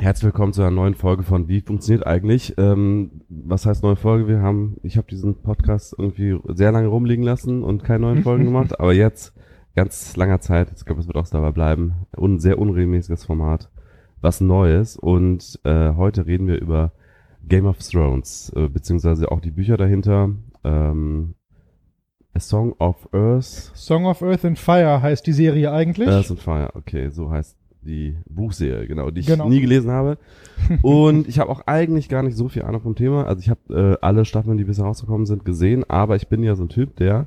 Herzlich willkommen zu einer neuen Folge von Wie funktioniert eigentlich? Ähm, was heißt neue Folge? Wir haben, ich habe diesen Podcast irgendwie sehr lange rumliegen lassen und keine neuen Folgen gemacht, aber jetzt ganz langer Zeit, ich glaube, es wird auch dabei bleiben, ein sehr unregelmäßiges Format, was Neues und äh, heute reden wir über Game of Thrones, äh, beziehungsweise auch die Bücher dahinter. Ähm, A Song of Earth. Song of Earth and Fire heißt die Serie eigentlich. Earth and Fire, okay, so heißt die Buchserie, genau, die ich Genau. nie gelesen habe. Und ich habe auch eigentlich gar nicht so viel Ahnung vom Thema. Also ich habe äh, alle Staffeln, die bisher rausgekommen sind, gesehen, aber ich bin ja so ein Typ, der,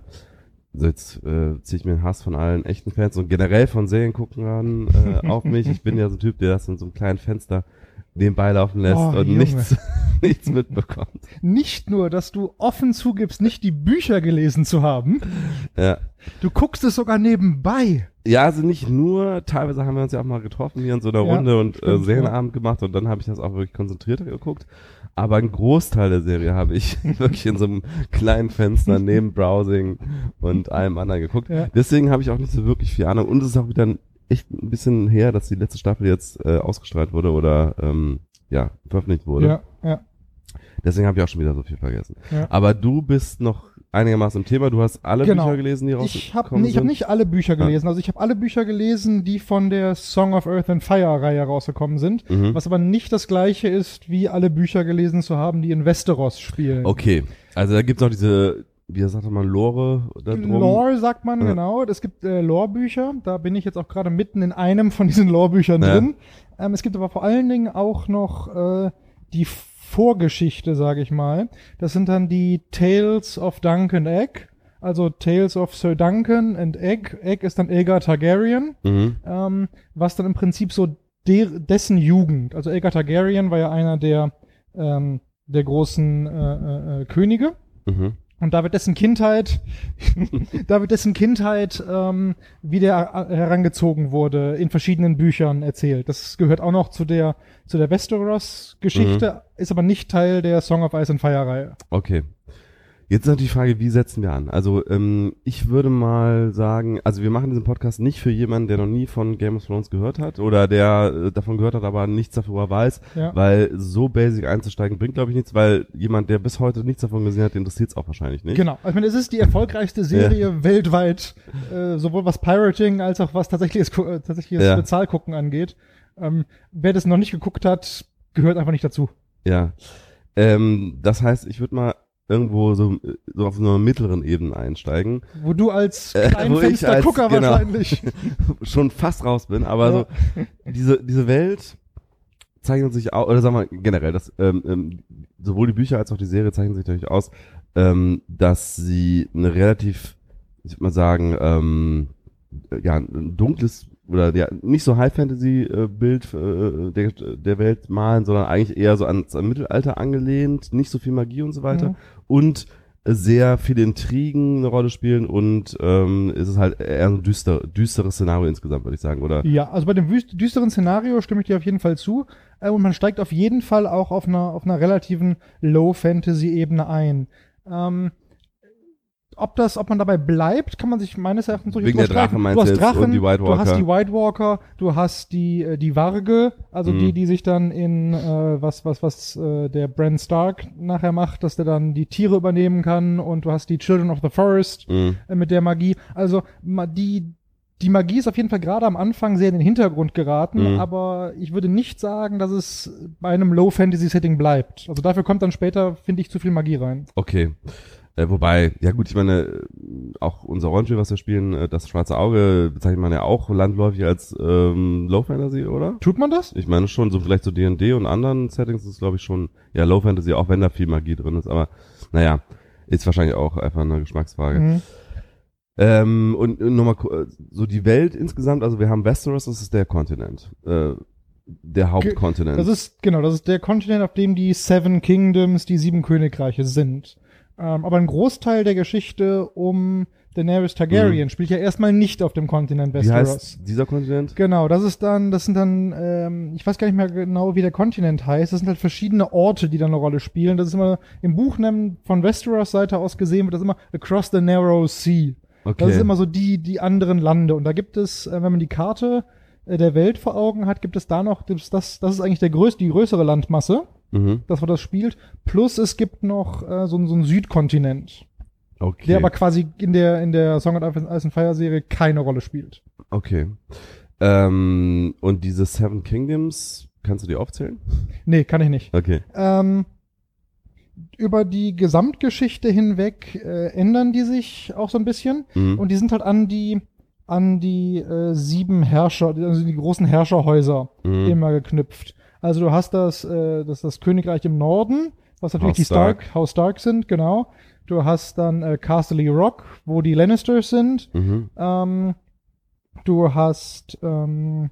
also jetzt äh, ziehe ich mir den Hass von allen echten Fans und generell von Serienguckern äh, auf mich. Ich bin ja so ein Typ, der das in so einem kleinen Fenster nebenbei laufen lässt Oh, und Junge. nichts, nichts mitbekommt. Nicht nur, dass du offen zugibst, nicht die Bücher gelesen zu haben, Ja. du guckst es sogar nebenbei. Ja, also nicht nur, teilweise haben wir uns ja auch mal getroffen hier in so einer Ja, Runde und äh, Serienabend gemacht und dann habe ich das auch wirklich konzentrierter geguckt. Aber einen Großteil der Serie habe ich wirklich in so einem kleinen Fenster neben Browsing und allem anderen geguckt. Ja. Deswegen habe ich auch nicht so wirklich viel Ahnung. Und es ist auch wieder ein, echt ein bisschen her, dass die letzte Staffel jetzt äh, ausgestrahlt wurde oder ähm, ja, veröffentlicht wurde. Ja, ja. Deswegen habe ich auch schon wieder so viel vergessen. Ja. Aber du bist noch einigermaßen im Thema. Du hast alle Genau. Bücher gelesen, die Ich habe rausgekommen ich hab sind. nicht alle Bücher gelesen. Also ich habe alle Bücher gelesen, die von der Song of Earth and Fire Reihe rausgekommen sind. Mhm. Was aber nicht das gleiche ist, wie alle Bücher gelesen zu haben, die in Westeros spielen. Okay, also da gibt's noch diese, wie sagt man, Lore da drum. Lore sagt man, Ja. genau. Es gibt äh, Lore-Bücher. Da bin ich jetzt auch gerade mitten in einem von diesen Lore-Büchern Ja. drin. Ähm, es gibt aber vor allen Dingen auch noch äh, die Vorgeschichte, sage ich mal. Das sind dann die Tales of Duncan Egg. Also Tales of Sir Duncan and Egg. Egg ist dann Aegar Targaryen. Mhm. Ähm, was dann im Prinzip so der, dessen Jugend. Also Aegar Targaryen war ja einer der, ähm, der großen äh, äh, äh, Könige. Mhm. Und da wird dessen Kindheit, da wird dessen Kindheit, ähm, wie der äh, herangezogen wurde, in verschiedenen Büchern erzählt. Das gehört auch noch zu der, zu der Westeros-Geschichte, ist aber nicht Teil der Song of Ice and Fire-Reihe. Okay. Jetzt ist natürlich die Frage, wie setzen wir an? Also ähm, ich würde mal sagen, also wir machen diesen Podcast nicht für jemanden, der noch nie von Game of Thrones gehört hat oder der äh, davon gehört hat, aber nichts darüber weiß, Ja. weil so basic einzusteigen bringt, glaube ich, nichts, weil jemand, der bis heute nichts davon gesehen hat, interessiert es auch wahrscheinlich nicht. Genau. Ich meine, es ist die erfolgreichste Serie weltweit, äh, sowohl was Pirating als auch was tatsächliches, äh, tatsächliches Ja. Bezahlgucken angeht. Ähm, wer das noch nicht geguckt hat, gehört einfach nicht dazu. Ja. Ähm, das heißt, ich würde mal irgendwo so, äh, so auf einer mittleren Ebene einsteigen. Wo du als Äh, Kleinfenstergucker als- genau. wahrscheinlich. schon fast raus bin, aber so diese diese Welt zeichnet sich auch oder sagen wir generell, dass ähm, ähm, sowohl die Bücher als auch die Serie zeichnen sich natürlich aus, ähm, dass sie eine relativ, ich würde mal sagen, ähm, ja ein dunkles oder ja nicht so High Fantasy äh, Bild der der Welt malen, sondern eigentlich eher so ans, Mittelalter angelehnt, nicht so viel Magie und so weiter Mhm. und sehr viele Intrigen eine Rolle spielen und ähm, es ist halt eher ein düster, düsteres Szenario insgesamt, würde ich sagen, oder? Ja, also bei dem düsteren Szenario stimme ich dir auf jeden Fall zu. Äh, Und man steigt auf jeden Fall auch auf einer, auf einer relativen Low-Fantasy-Ebene ein. Ähm, ob das, ob man dabei bleibt, kann man sich meines Erachtens durchaus Wegen der. Drachen meinst du hast Drachen, und die White du hast Walker? die White Walker, du hast die, äh, die Warge, also Mhm. die, die sich dann in, äh, was, was, was, äh, der Bran Stark nachher macht, dass der dann die Tiere übernehmen kann und du hast die Children of the Forest, Mhm. äh, mit der Magie. Also die, die Magie ist auf jeden Fall gerade am Anfang sehr in den Hintergrund geraten, Mhm. aber ich würde nicht sagen, dass es bei einem Low-Fantasy-Setting bleibt. Also dafür kommt dann später, finde ich, zu viel Magie rein. Okay. Äh, wobei, ja gut, ich meine, äh, auch unser Rollenspiel, was wir spielen, äh, das schwarze Auge, bezeichnet man ja auch landläufig als ähm, Low Fantasy, oder? Tut man das? Ich meine schon, so vielleicht so D&D und anderen Settings ist glaube ich schon, ja, Low Fantasy, auch wenn da viel Magie drin ist, aber naja, ist wahrscheinlich auch einfach eine Geschmacksfrage. Mhm. Ähm, und nochmal äh, so die Welt insgesamt, also wir haben Westeros, das ist der Kontinent, äh, der Hauptkontinent. Das ist, genau, das ist der Kontinent, auf dem die Seven Kingdoms, die sieben Königreiche sind. Ähm, aber ein Großteil der Geschichte um Daenerys Targaryen spielt ja erstmal nicht auf dem Kontinent Wie Westeros. heißt dieser Kontinent? Genau, das ist dann, das sind dann, ähm, ich weiß gar nicht mehr genau, wie der Kontinent heißt. Das sind halt verschiedene Orte, die da eine Rolle spielen. Das ist immer im Buch von Westeros Seite aus gesehen wird das immer Across the Narrow Sea. Okay. Das ist immer so die, die anderen Lande. Und da gibt es, äh, wenn man die Karte äh, der Welt vor Augen hat, gibt es da noch, das, das, das ist eigentlich der größte, die größere Landmasse, Mhm. dass man das spielt. Plus es gibt noch äh, so, so einen Südkontinent, Okay. der aber quasi in der, in der Song of Ice and Fire Serie keine Rolle spielt. okay. Ähm, und diese Seven Kingdoms, kannst du die aufzählen? Nee, kann ich nicht. Okay. Ähm, über die Gesamtgeschichte hinweg äh, ändern die sich auch so ein bisschen. Mhm. Und die sind halt an die an die äh, sieben Herrscher, also die großen Herrscherhäuser Mhm. immer geknüpft. Also du hast das, äh, das, das Königreich im Norden, was natürlich Haus die Stark, Haus Stark sind, genau. Du hast dann äh, Castle Rock, wo die Lannisters sind. Mhm. Ähm, du hast ähm,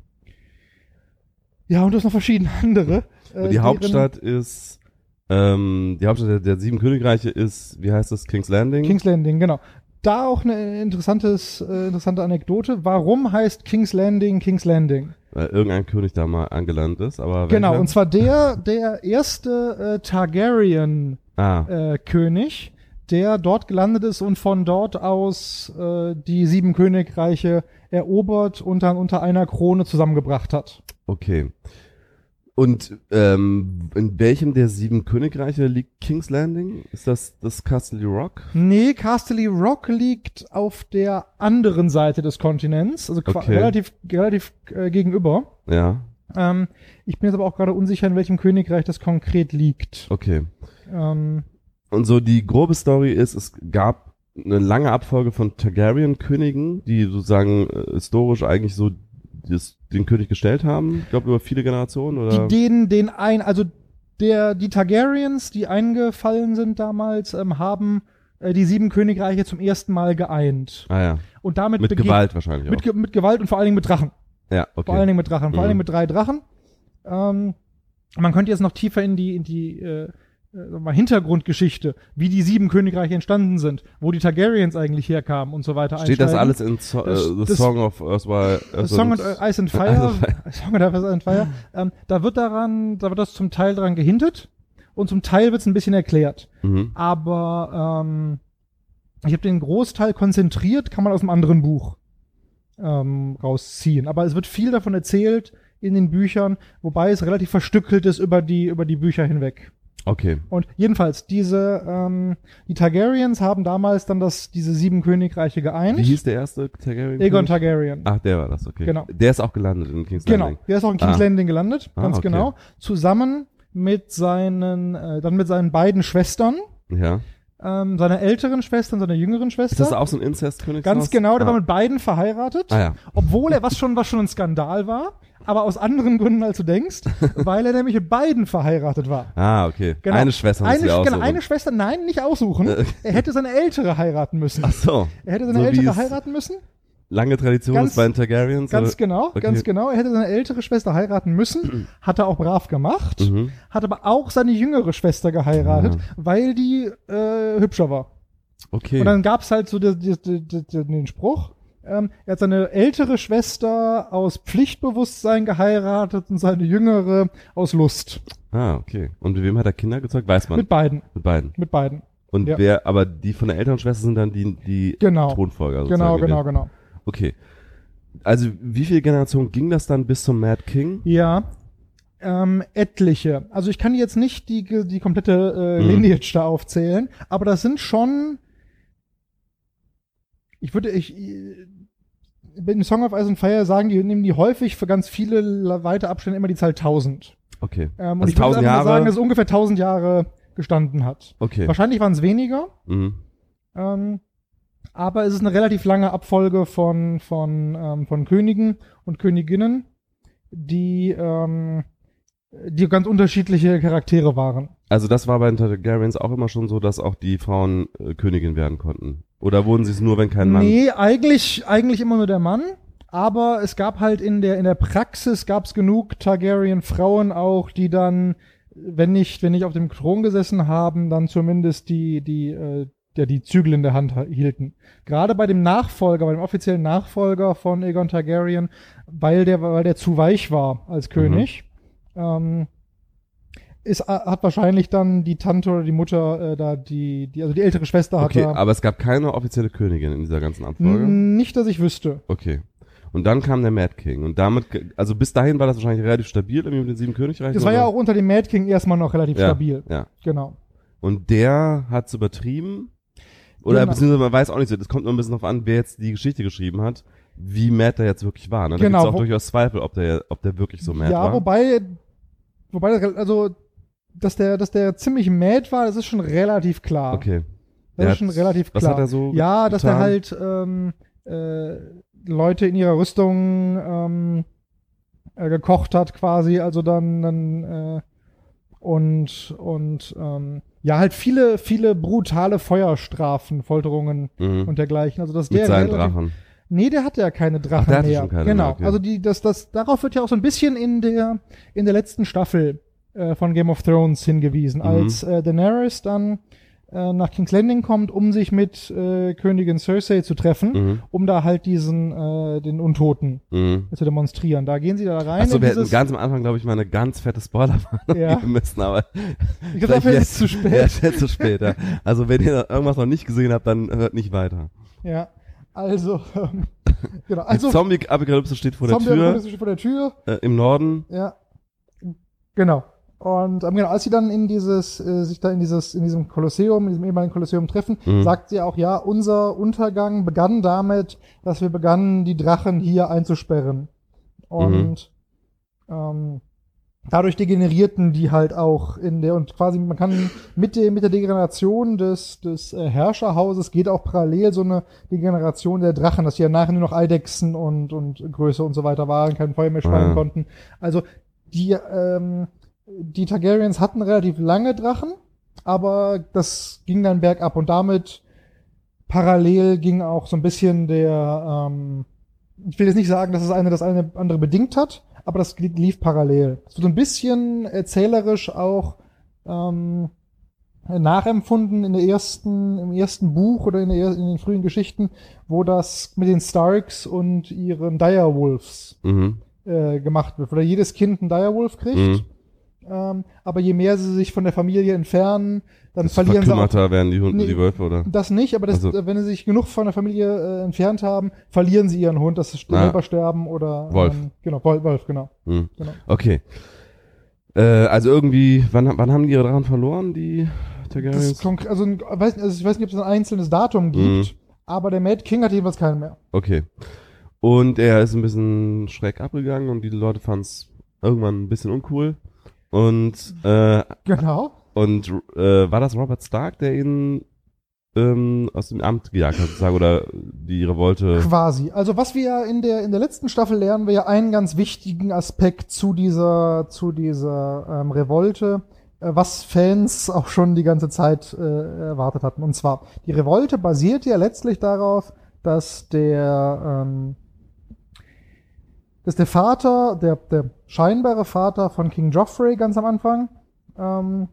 ja und du hast noch verschiedene andere. äh, die Hauptstadt ist, ähm, die Hauptstadt der, der sieben Königreiche ist, wie heißt das, King's Landing? King's Landing, genau. Da auch eine interessantes, äh, interessante Anekdote. Warum heißt King's Landing King's Landing? Weil irgendein König da mal angelandet ist, aber Genau, welcher? und zwar der, der erste äh, Targaryen-König, Ah, äh, König, der dort gelandet ist und von dort aus äh, die sieben Königreiche erobert und dann unter einer Krone zusammengebracht hat. okay. Und ähm, in welchem der sieben Königreiche liegt King's Landing? Ist das das Castle Rock? Nee, Casterly Rock liegt auf der anderen Seite des Kontinents, also Okay. relativ, relativ äh, gegenüber. Ja, Ähm, ich bin jetzt aber auch gerade unsicher, in welchem Königreich das konkret liegt. okay. Ähm, Und so die grobe Story ist, es gab eine lange Abfolge von Targaryen-Königen, die sozusagen äh, historisch eigentlich so das, den König gestellt haben. Ich glaube über viele Generationen oder. die den, den ein, also der, die Targaryens, die eingefallen sind damals, ähm, haben äh, die sieben Königreiche zum ersten Mal geeint. ah ja, Und damit mit Gewalt wahrscheinlich Mit, auch. Mit Gewalt und vor allen Dingen mit Drachen. Ja, okay. Vor allen Dingen mit Drachen. Vor allen Mhm. Dingen mit drei Drachen. Ähm, man könnte jetzt noch tiefer in die, in die äh, mal, Hintergrundgeschichte, wie die sieben Königreiche entstanden sind, wo die Targaryens eigentlich herkamen und so weiter Steht das einsteigen. alles in so Das- äh, The das- Song of Earthwhile? A Song of Ice and Fire, Ice and Fire. A Song of Ice and Fire, ähm, da wird daran, da wird das zum Teil daran gehintet und zum Teil wird es ein bisschen erklärt. Mhm. Aber ähm, ich habe den Großteil konzentriert, kann man aus einem anderen Buch ähm, rausziehen. Aber es wird viel davon erzählt in den Büchern, wobei es relativ verstückelt ist über die über die Bücher hinweg. Okay. Und jedenfalls diese ähm, die Targaryens haben damals dann das diese sieben Königreiche geeint. Wie hieß der erste Targaryen? Egon? Targaryen. Ach, der war das, okay. Genau. Der ist auch gelandet in King's Genau, Landing. der ist auch in King's Ah. Landing gelandet, Ah, ganz okay. genau. Zusammen mit seinen, äh, dann mit seinen beiden Schwestern, Ja. ähm, seiner älteren Schwester und seiner jüngeren Schwester. Ist das auch so ein Inzestkönig? Ganz genau, der ah. war mit beiden verheiratet. Ah ja. Obwohl er was schon, was schon ein Skandal war, aber aus anderen Gründen als du denkst, weil er nämlich mit beiden verheiratet war. Ah, okay. Genau. Eine Schwester Eine, genau, aussuchen. eine Schwester, nein, nicht aussuchen. Er hätte seine ältere heiraten müssen. Ach so. Er hätte seine so ältere heiraten müssen. Lange Tradition Ganz- ist bei den Targaryens. Ganz oder? genau, Okay. ganz genau. Er hätte seine ältere Schwester heiraten müssen. Hat er auch brav gemacht. Mhm. Hat aber auch seine jüngere Schwester geheiratet, Ah. weil die äh, hübscher war. Okay. Und dann gab's halt so die, die, die, den Spruch, ähm, er hat seine ältere Schwester aus Pflichtbewusstsein geheiratet und seine jüngere aus Lust. ah, okay. Und mit wem hat er Kinder gezeugt? Weiß man. Mit beiden. Mit beiden. Mit beiden. Und Ja. wer, aber die von der älteren Schwester sind dann die, die Genau. Thronfolger Genau, sozusagen. genau, genau. Okay. Also, wie viele Generationen ging das dann bis zum Mad King? Ja. Ähm, etliche. Also ich kann jetzt nicht die, die komplette äh, Mhm. Lineage da aufzählen, aber das sind schon. Ich würde, ich, in Song of Ice and Fire sagen die, nehmen die häufig für ganz viele weite Abstände immer die Zahl 1000. Okay. Ähm, und Also ich würde 1000 einfach mal Jahre? sagen, dass es ungefähr 1000 Jahre gestanden hat. Okay. Wahrscheinlich waren es weniger, Mhm. ähm, aber es ist eine relativ lange Abfolge von, von, ähm, von Königen und Königinnen, die, ähm, die ganz unterschiedliche Charaktere waren. Also das war bei den Targaryens auch immer schon so, dass auch die Frauen äh, Königin werden konnten. Oder wurden sie es nur, wenn kein Mann? Nee, eigentlich, eigentlich immer nur der Mann. Aber es gab halt in der, in der Praxis gab es genug Targaryen-Frauen auch, die dann, wenn nicht, wenn nicht auf dem Thron gesessen haben, dann zumindest die, die, äh, der die Zügel in der Hand ha- hielten. Gerade bei dem Nachfolger, bei dem offiziellen Nachfolger von Aegon Targaryen, weil der, weil der zu weich war als König, ähm, ist, hat wahrscheinlich dann die Tante oder die Mutter äh, da die, die, also die ältere Schwester hat Okay, da. aber es gab keine offizielle Königin in dieser ganzen Abfolge. Nicht, dass ich wüsste. Okay. Und dann kam der Mad King. Und damit, also bis dahin war das wahrscheinlich relativ stabil irgendwie mit den sieben Königreichen. Das war ja auch unter dem Mad King erstmal noch relativ ja, stabil. Ja. Genau. Und der hat's übertrieben. Oder Genau. beziehungsweise man weiß auch nicht so, das kommt nur ein bisschen darauf an, wer jetzt die Geschichte geschrieben hat, wie mad der jetzt wirklich war. Ne? Da Genau, gibt's auch durchaus Zweifel, ob der, ob der wirklich so mad ja, war. wobei, wobei, das- also, dass der, dass der ziemlich mad war, das ist schon relativ klar. Okay. Das Der ist schon relativ was klar. hat er so ja, dass der getan? halt ähm, äh, Leute in ihrer Rüstung ähm, äh, gekocht hat quasi, also dann, dann äh, und und ähm, ja halt viele viele brutale Feuerstrafen, Folterungen Mhm. und dergleichen. Also das Mit wäre seinen relativ- Drachen. Nee, der hatte ja keine Drachen der hatte mehr. schon keine genau. mehr, okay. Also die, das, das, darauf wird ja auch so ein bisschen in der in der letzten Staffel äh, von Game of Thrones hingewiesen, Mhm. als äh, Daenerys dann äh, nach King's Landing kommt, um sich mit äh, Königin Cersei zu treffen, Mhm. um da halt diesen äh, den Untoten Mhm. zu demonstrieren. Da gehen sie da rein. Achso, wir hätten ganz am Anfang, glaube ich, mal eine ganz fette Spoilerwarnung Ja. geben müssen, aber ich glaube, dafür ist es zu Ja, spät. ist jetzt zu spät, ja. Also wenn ihr irgendwas noch nicht gesehen habt, dann hört nicht weiter. Ja. Also, ähm, genau. Also, Zombie-Apokalypse steht vor der Zombie Tür, Apokalypse steht vor der Tür. äh, im Norden. Ja. Genau. Und ähm, genau, als sie dann in dieses, äh, sich da in dieses, in diesem Kolosseum, in diesem ehemaligen Kolosseum treffen, Mhm. sagt sie auch, ja, unser Untergang begann damit, dass wir begannen, die Drachen hier einzusperren. Und ähm, dadurch degenerierten die halt auch in der, und quasi, man kann mit der, mit der Degeneration des, des äh, Herrscherhauses geht auch parallel so eine Degeneration der Drachen, dass die ja nachher nur noch Eidechsen und, und Größe und so weiter waren, kein Feuer mehr speien Ah. konnten. Also die, ähm, die Targaryens hatten relativ lange Drachen, aber das ging dann bergab und damit parallel ging auch so ein bisschen der, ähm, ich will jetzt nicht sagen, dass das eine das eine andere bedingt hat, aber das li- lief parallel. So ein bisschen erzählerisch auch ähm, nachempfunden in der ersten, im ersten Buch oder in, der, er- in den frühen Geschichten, wo das mit den Starks und ihren Direwolves Mhm. äh, gemacht wird, wo da jedes Kind einen Direwolf kriegt. Mhm. Ähm, aber je mehr sie sich von der Familie entfernen, dann Desto verlieren sie auch werden die Hunde, Nee. die Wölfe, oder? das nicht, aber das, Also- wenn sie sich genug von der Familie äh, entfernt haben, verlieren sie ihren Hund, dass sie Ah. selber sterben oder Wolf. Ähm, genau, Wolf, Wolf genau. Mhm. genau. Okay. Äh, also irgendwie, wann, wann haben die ihre Drachen verloren, die Das Targaryens? also, ein- weiß, also ich weiß nicht, ob es ein einzelnes Datum gibt, aber der Mad King hat jedenfalls keinen mehr. Okay. Und er ist ein bisschen schräg abgegangen und die Leute fanden es irgendwann ein bisschen uncool. Und, äh, Genau. und äh, war das Robert Stark, der ihn ähm, aus dem Amt gejagt hat, sozusagen, oder die Revolte? Quasi. Also was wir ja in der in der letzten Staffel lernen, wir ja einen ganz wichtigen Aspekt zu dieser zu dieser ähm, Revolte, äh, was Fans auch schon die ganze Zeit äh, erwartet hatten. Und zwar die Revolte basiert ja letztlich darauf, dass der ähm, dass der Vater, der der scheinbare Vater von King Joffrey ganz am Anfang, ähm,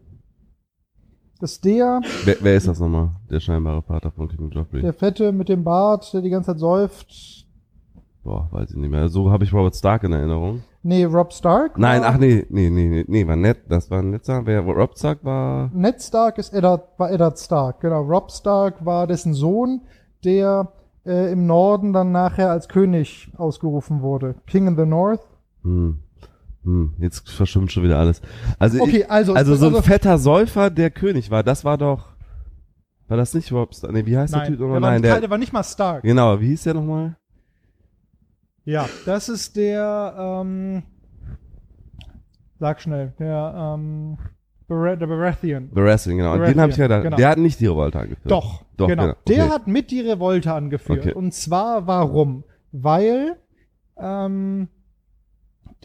dass der Wer, wer ist das nochmal? Der scheinbare Vater von King Joffrey? der Fette mit dem Bart, der die ganze Zeit säuft, Boah, weiß ich nicht mehr. So habe ich Robert Stark in Erinnerung. Nee, Rob Stark. Nein, ach nee, nee, nee, nee, nee, war nett. Das war ein netter. Wer Rob Stark war. Ned Stark ist Eddard, war Eddard Stark, genau. Rob Stark war dessen Sohn, der äh, im Norden dann nachher als König ausgerufen wurde. King in the North. Hm, hm, jetzt verschwimmt schon wieder alles. Also, Okay, ich, also, also so ein fetter Säufer, der König war, das war doch. War das nicht Rob Stark? Nee, wie heißt nein, der Typ der, nochmal? Nein, der, der. der war nicht mal Stark. Genau, wie hieß der nochmal? Ja, das ist der, ähm, sag schnell, der, ähm, Bar der Baratheon. Baratheon, genau. Und den Baratheon, habe ich ja genau. Der hat nicht die Revolte angeführt. Doch, Doch, genau. genau, Der okay. hat mit die Revolte angeführt. Okay. Und zwar warum? Weil ähm,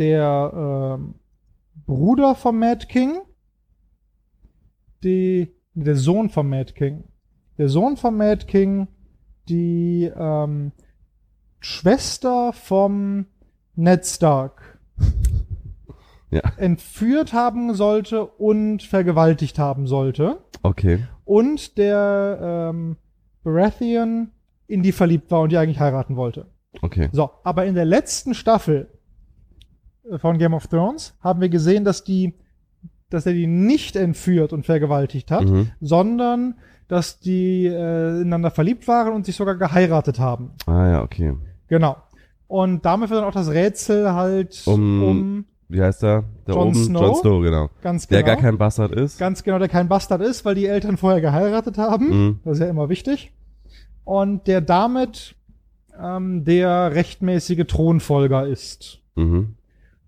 der ähm, Bruder vom Mad King, die, der Sohn vom Mad King, der Sohn vom Mad King, die ähm, Schwester vom Ned Stark Ja. entführt haben sollte und vergewaltigt haben sollte Okay. und der ähm, Baratheon in die verliebt war und die eigentlich heiraten wollte. Okay. So, aber in der letzten Staffel äh, von Game of Thrones haben wir gesehen, dass die, dass er die nicht entführt und vergewaltigt hat, Mhm. sondern dass die äh, ineinander verliebt waren und sich sogar geheiratet haben. Ah ja, okay. Genau. Und damit wird dann auch das Rätsel halt Um- um Wie heißt der? Da Jon oben? Snow? Jon Snow, genau. ganz genau. Der gar kein Bastard ist. Ganz genau, der kein Bastard ist, weil die Eltern vorher geheiratet haben. Mhm. Das ist ja immer wichtig. Und der damit ähm, der rechtmäßige Thronfolger ist. Mhm.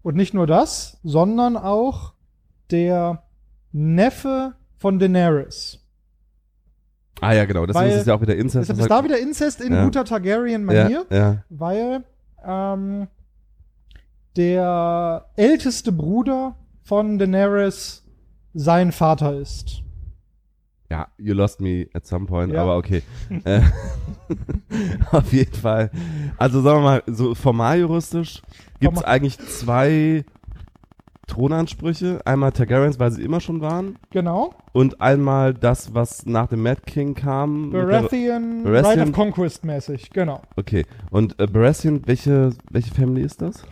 Und nicht nur das, sondern auch der Neffe von Daenerys. Ah ja, genau. Deswegen Weil- ist es ja auch wieder Inzest. Deshalb das ist da wieder Inzest in Ja. guter Targaryen-Manier, ja, ja. weil ähm, der älteste Bruder von Daenerys sein Vater ist. Ja, you lost me at some point, aber okay. Äh, Auf jeden Fall. Also sagen wir mal, so formal juristisch gibt es eigentlich zwei Thronansprüche. Einmal Targaryens, weil sie immer schon waren. Genau. Und einmal das, was nach dem Mad King kam. Baratheon, Baratheon- Right of Conquest mäßig, genau. Okay. Und äh, Baratheon, welche, welche Family ist das?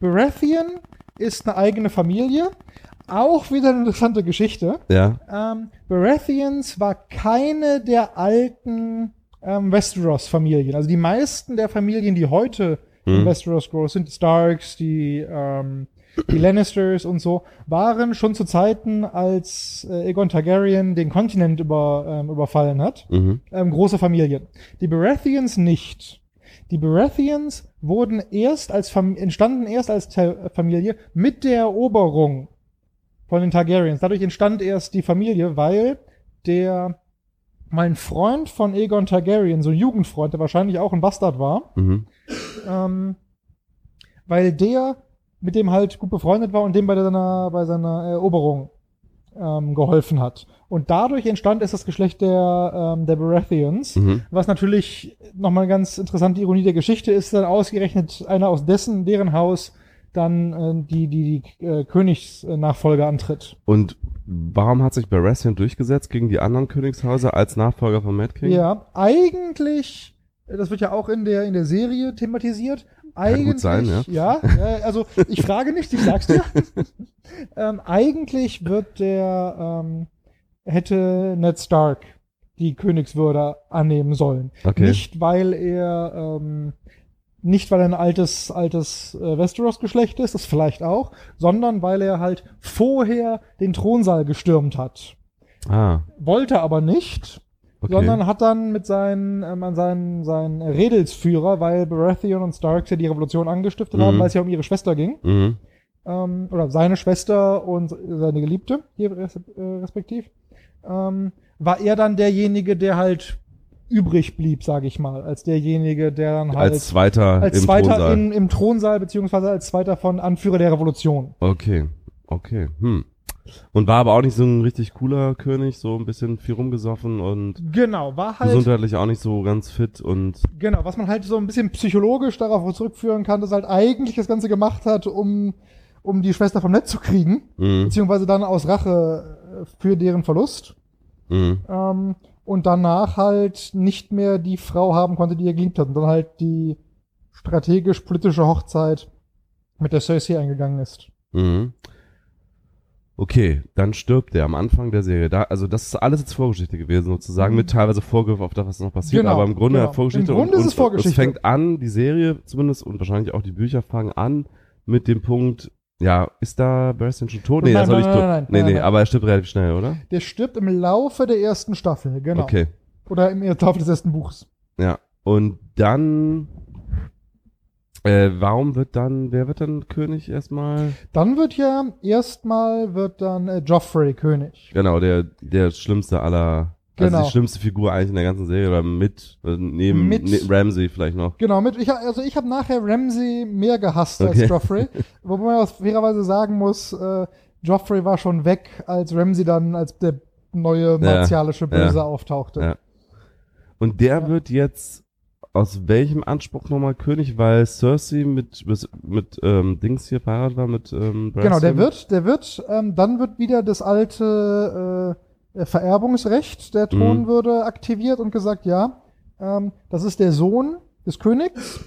Baratheon ist eine eigene Familie. Auch wieder eine interessante Geschichte. Ja. Ähm, Baratheons war keine der alten ähm, Westeros-Familien. Also die meisten der Familien, die heute in Hm. Westeros groß sind, die Starks, die, ähm, die Lannisters und so, waren schon zu Zeiten, als äh, Aegon Targaryen den Kontinent über, ähm, überfallen hat, Mhm. ähm, große Familien. Die Baratheons nicht. Die Baratheons wurden erst als Fam entstanden erst als Ta Familie mit der Eroberung von den Targaryens. Dadurch entstand erst die Familie, weil der mein Freund von Aegon Targaryen, so ein Jugendfreund, der wahrscheinlich auch ein Bastard war, Mhm. ähm, weil der mit dem halt gut befreundet war und dem bei seiner, bei seiner Eroberung ähm, geholfen hat. Und dadurch entstand erst das Geschlecht der, ähm, der Baratheons. Mhm. Was natürlich nochmal eine ganz interessante Ironie der Geschichte ist, dann ausgerechnet einer aus dessen, deren Haus dann äh, die, die, die äh, Königsnachfolge antritt. Und warum hat sich Baratheon durchgesetzt gegen die anderen Königshäuser als Nachfolger von Mad King? Ja, eigentlich, das wird ja auch in der, in der Serie thematisiert. Eigentlich, gut sein, ja. ja. äh, also ich frage nicht, ich sag's dir. ähm, eigentlich wird der, ähm, hätte Ned Stark die Königswürde annehmen sollen. Okay. Nicht, weil er, ähm, nicht weil er ein altes, altes äh, Westeros-Geschlecht ist, das vielleicht auch, sondern weil er halt vorher den Thronsaal gestürmt hat. Ah, Wollte aber nicht, okay. sondern hat dann mit seinen, ähm, an seinen, seinen Redelsführer, weil Baratheon und Starks ja die Revolution angestiftet Mhm. haben, weil es ja um ihre Schwester ging, mhm. ähm, oder seine Schwester und seine Geliebte, hier äh, respektiv, ähm, war er dann derjenige, der halt übrig blieb, sage ich mal, als derjenige, der dann halt als zweiter als im zweiter Thronsaal. in, im Thronsaal, beziehungsweise als zweiter von Anführer der Revolution. Okay, okay. Hm. Und war aber auch nicht so ein richtig cooler König, so ein bisschen viel rumgesoffen und Genau, war halt gesundheitlich auch nicht so ganz fit und Genau, was man halt so ein bisschen psychologisch darauf zurückführen kann, dass er halt eigentlich das Ganze gemacht hat, um, um die Schwester vom Netz zu kriegen, mhm. beziehungsweise dann aus Rache äh, für deren Verlust. Mhm. Ähm, und danach halt nicht mehr die Frau haben konnte, die er geliebt hat. Und dann halt die strategisch-politische Hochzeit mit der Cersei eingegangen ist. Mhm. Okay, dann stirbt er am Anfang der Serie. Da, also das ist alles jetzt Vorgeschichte gewesen, sozusagen, Mhm. mit teilweise Vorgriff auf das, was noch passiert, Genau, aber im Grunde genau. Vorgeschichte. Im Grunde und, ist es und Vorgeschichte. Es fängt an, die Serie zumindest und wahrscheinlich auch die Bücher fangen an mit dem Punkt, ja, ist da Baratheon schon tot? Nee, Nein, soll nein, nein, tot. nein, nee, nein, nee, aber er stirbt relativ schnell, oder? Der stirbt im Laufe der ersten Staffel, genau. Okay, Oder im Laufe des ersten Buchs. ja. Und dann, äh, warum wird dann, wer wird dann König erstmal? Dann wird ja erstmal wird dann äh, Joffrey König. Genau, der, der schlimmste aller, also Genau. die schlimmste Figur eigentlich in der ganzen Serie oder mit, äh, neben Mit- ne, Ramsey vielleicht noch. Genau, mit, ich, also ich habe nachher Ramsey mehr gehasst Okay. als Joffrey. Wobei man auch fairerweise sagen muss, äh, Joffrey war schon weg, als Ramsey dann als der neue martialische Böse ja, auftauchte. ja. Und der Ja. wird jetzt aus welchem Anspruch nochmal König, weil Cersei mit, mit, mit ähm, Dings hier verheiratet war, mit ähm, Genau, der wird, der wird, ähm, dann wird wieder das alte äh, Vererbungsrecht der Mhm. Thronwürde aktiviert und gesagt, ja, ähm, das ist der Sohn des Königs,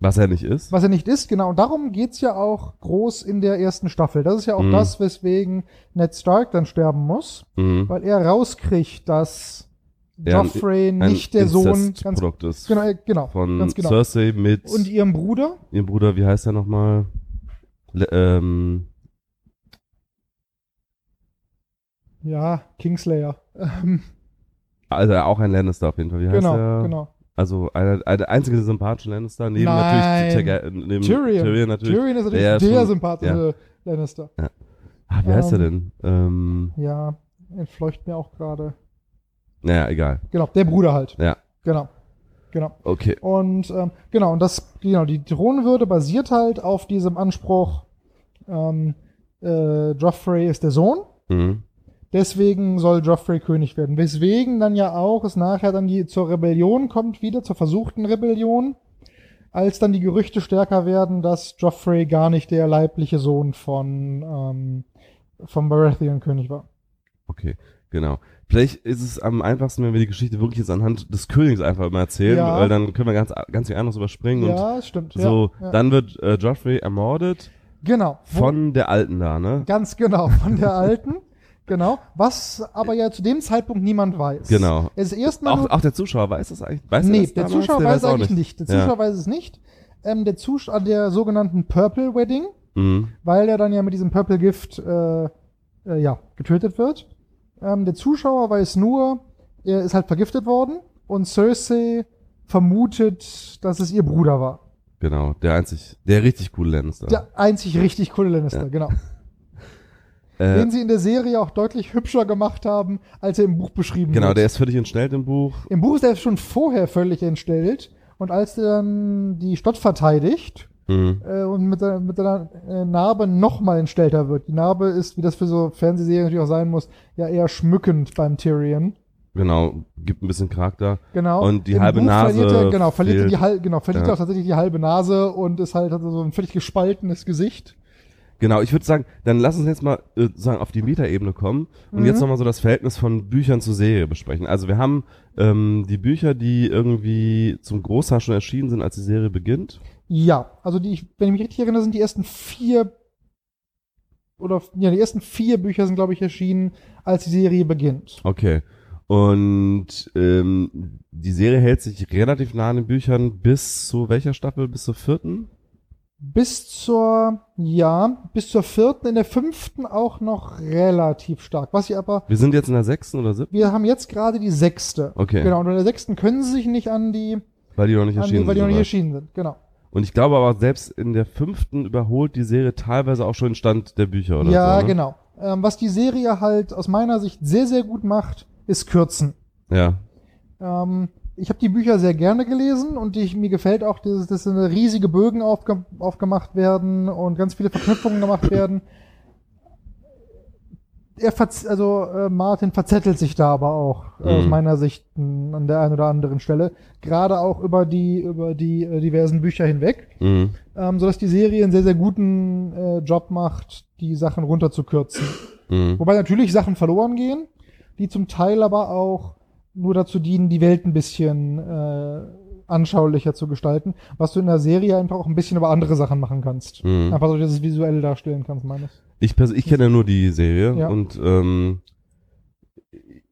Was er nicht ist. was er nicht ist, genau. Und darum geht's ja auch groß in der ersten Staffel. Das ist ja auch Mhm. das, weswegen Ned Stark dann sterben muss. Mhm. weil er rauskriegt, dass Joffrey ein nicht der Sohn, ganz, ist. genau, äh, genau, Von ganz genau. Cersei mit Und ihrem Bruder, ihrem Bruder, wie heißt er nochmal? Le ähm, ja, Kingslayer. Ähm, also auch ein Lannister auf jeden Fall. Wie heißt genau, er? genau. Also einer der einzige sympathische Lannister, neben Nein. natürlich Targa- neben Tyrion. Tyrion natürlich. Tyrion ist natürlich Der der, schon- sympathische Lannister. Ah, wie heißt er Ähm, denn? Ähm, Ja, entfleucht mir auch gerade. naja, egal. Genau, der Bruder halt. Ja. Genau. Genau. Okay. Und ähm, genau, und das, genau, die Thronwürde basiert halt auf diesem Anspruch, ähm, äh, Joffrey ist der Sohn, Mhm. Deswegen soll Joffrey König werden. Weswegen dann ja auch es nachher dann die zur Rebellion kommt, wieder zur versuchten Rebellion, als dann die Gerüchte stärker werden, dass Joffrey gar nicht der leibliche Sohn von ähm, vom Baratheon König war. Okay, genau. Vielleicht ist es am einfachsten, wenn wir die Geschichte wirklich jetzt anhand des Königs einfach mal erzählen, Ja. weil dann können wir ganz, ganz viel anderes überspringen Ja, stimmt. und so, ja, ja. dann wird äh, Joffrey ermordet genau. Von der Alten da, ne? Ganz genau, von der alten. Genau. Was aber ja zu dem Zeitpunkt niemand weiß. Genau. Es ist erstmal Auch, auch der Zuschauer weiß das eigentlich? Weiß nee, das der damals? Zuschauer Der weiß auch eigentlich nicht. Der Zuschauer Ja. weiß es nicht. Ähm, der Zuschauer der sogenannten Purple Wedding, Mhm. weil er dann ja mit diesem Purple Gift äh, äh, ja, getötet wird. Ähm, der Zuschauer weiß nur, er ist halt vergiftet worden und Cersei vermutet, dass es ihr Bruder war. Genau, der einzig, der richtig coole Lannister. Der einzig richtig coole Lannister, Ja. genau. Äh, Den sie in der Serie auch deutlich hübscher gemacht haben, als er im Buch beschrieben genau, wird. der ist völlig entstellt im Buch. Im Buch ist er schon vorher völlig entstellt. Und als er dann die Stadt verteidigt Mhm. äh, und mit, der, mit der äh, Narbe nochmal entstellter wird. Die Narbe ist, wie das für so Fernsehserien natürlich auch sein muss, ja eher schmückend beim Tyrion. Genau, gibt ein bisschen Charakter. Genau. Und die Im halbe Buch Nase Verliert er, genau, verliert er fehlt. die, genau, verliert Ja. er auch tatsächlich die halbe Nase und ist halt hat so ein völlig gespaltenes Gesicht. Genau, ich würde sagen, dann lass uns jetzt mal äh, sagen auf die Metaebene kommen und Mhm. jetzt nochmal so das Verhältnis von Büchern zur Serie besprechen. Also wir haben ähm, die Bücher, die irgendwie zum Großteil schon erschienen sind, als die Serie beginnt. Ja, also die, ich- wenn ich mich richtig erinnere, sind die ersten vier oder ja, die ersten vier Bücher sind, glaube ich, erschienen, als die Serie beginnt. Okay. Und ähm, die Serie hält sich relativ nah an den Büchern bis zu welcher Staffel? Bis zur vierten? Bis zur, ja, bis zur vierten, in der fünften auch noch relativ stark. Was ich aber, Wir sind jetzt in der sechsten oder siebten, wir haben jetzt gerade die sechste. Okay. Genau, und in der sechsten können sie sich nicht an die, weil die noch nicht erschienen die weil die noch sind. nicht erschienen sind. Genau. Und ich glaube aber selbst in der fünften überholt die Serie teilweise auch schon den Stand der Bücher oder ja, so. ne? genau. Ähm, was die Serie halt aus meiner Sicht sehr, sehr gut macht, ist Kürzen. Ja, Ähm, ich habe die Bücher sehr gerne gelesen und ich, mir gefällt auch, dass, dass riesige Bögen aufge, aufgemacht werden und ganz viele Verknüpfungen gemacht werden. Er verz also äh, Martin verzettelt sich da aber auch äh, aus Mhm. meiner Sicht mh, an der einen oder anderen Stelle, gerade auch über die über die äh, diversen Bücher hinweg, mhm. ähm, sodass die Serie einen sehr sehr guten äh, Job macht, die Sachen runterzukürzen. Mhm. Wobei natürlich Sachen verloren gehen, die zum Teil aber auch nur dazu dienen, die Welt ein bisschen äh, anschaulicher zu gestalten, was du in der Serie einfach auch ein bisschen über andere Sachen machen kannst. Mhm. Einfach so, dass es visuell darstellen kannst, meines. Ich, ich kenne ja nur die Serie Ja. und ähm,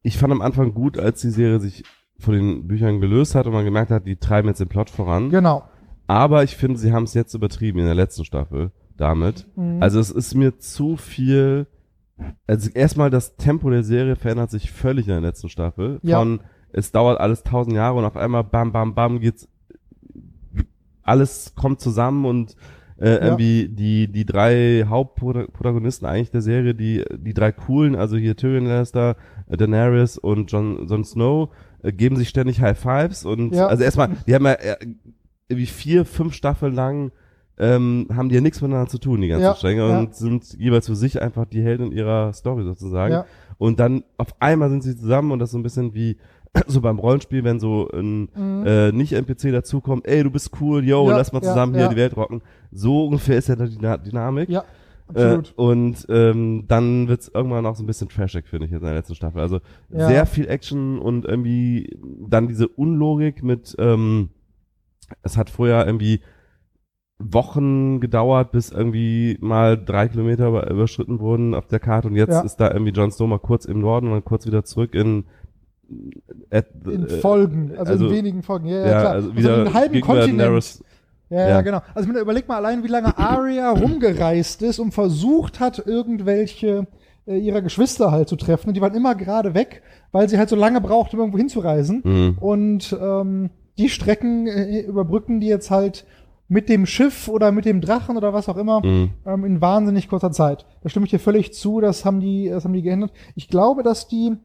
ich fand am Anfang gut, als die Serie sich von den Büchern gelöst hat und man gemerkt hat, die treiben jetzt den Plot voran. Genau. Aber ich finde, sie haben es jetzt übertrieben in der letzten Staffel damit. Mhm. Also es ist mir zu viel. Also erstmal das Tempo der Serie verändert sich völlig in der letzten Staffel. Ja. Von es dauert alles tausend Jahre und auf einmal bam bam bam geht's alles kommt zusammen und äh, irgendwie die die drei Hauptprotagonisten eigentlich der Serie, die die drei coolen, also hier Tyrion Lannister, Daenerys und Jon, Jon Snow äh, geben sich ständig High Fives und Ja. also erstmal, die haben ja äh, irgendwie vier, fünf Staffeln lang ähm, haben die ja nichts miteinander zu tun, die ganzen Ja, Stränge, ja. und sind jeweils für sich einfach die Helden ihrer Story sozusagen. Ja. Und dann auf einmal sind sie zusammen und das ist so ein bisschen wie so beim Rollenspiel, wenn so ein Mhm. äh, Nicht-NPC dazukommt, ey, du bist cool, yo, lass mal zusammen hier die Welt rocken. So ungefähr ist ja die Dyna- Dynamik. ja, Äh, und ähm, dann wird's irgendwann auch so ein bisschen trashig, finde ich, jetzt in der letzten Staffel. Also Ja. sehr viel Action und irgendwie dann diese Unlogik mit, ähm, es hat vorher irgendwie Wochen gedauert, bis irgendwie mal drei Kilometer über, überschritten wurden auf der Karte und jetzt Ja. ist da irgendwie Jon Snow mal kurz im Norden und dann kurz wieder zurück in at, in äh, Folgen, also, also- in wenigen Folgen. Ja, ja, ja, klar. also Also wieder einen halben gegenüber Kontinent. Ja, ja, genau. Also überleg mal allein, wie lange Arya rumgereist ist und versucht hat, irgendwelche äh, ihrer Geschwister halt zu treffen. Und die waren immer gerade weg, weil sie halt so lange braucht, um irgendwo hinzureisen. Mhm. Und ähm, die Strecken äh, überbrücken die jetzt halt mit dem Schiff oder mit dem Drachen oder was auch immer Mhm. ähm, in wahnsinnig kurzer Zeit. Da stimme ich dir völlig zu, das haben die, das haben die geändert. Ich glaube, dass die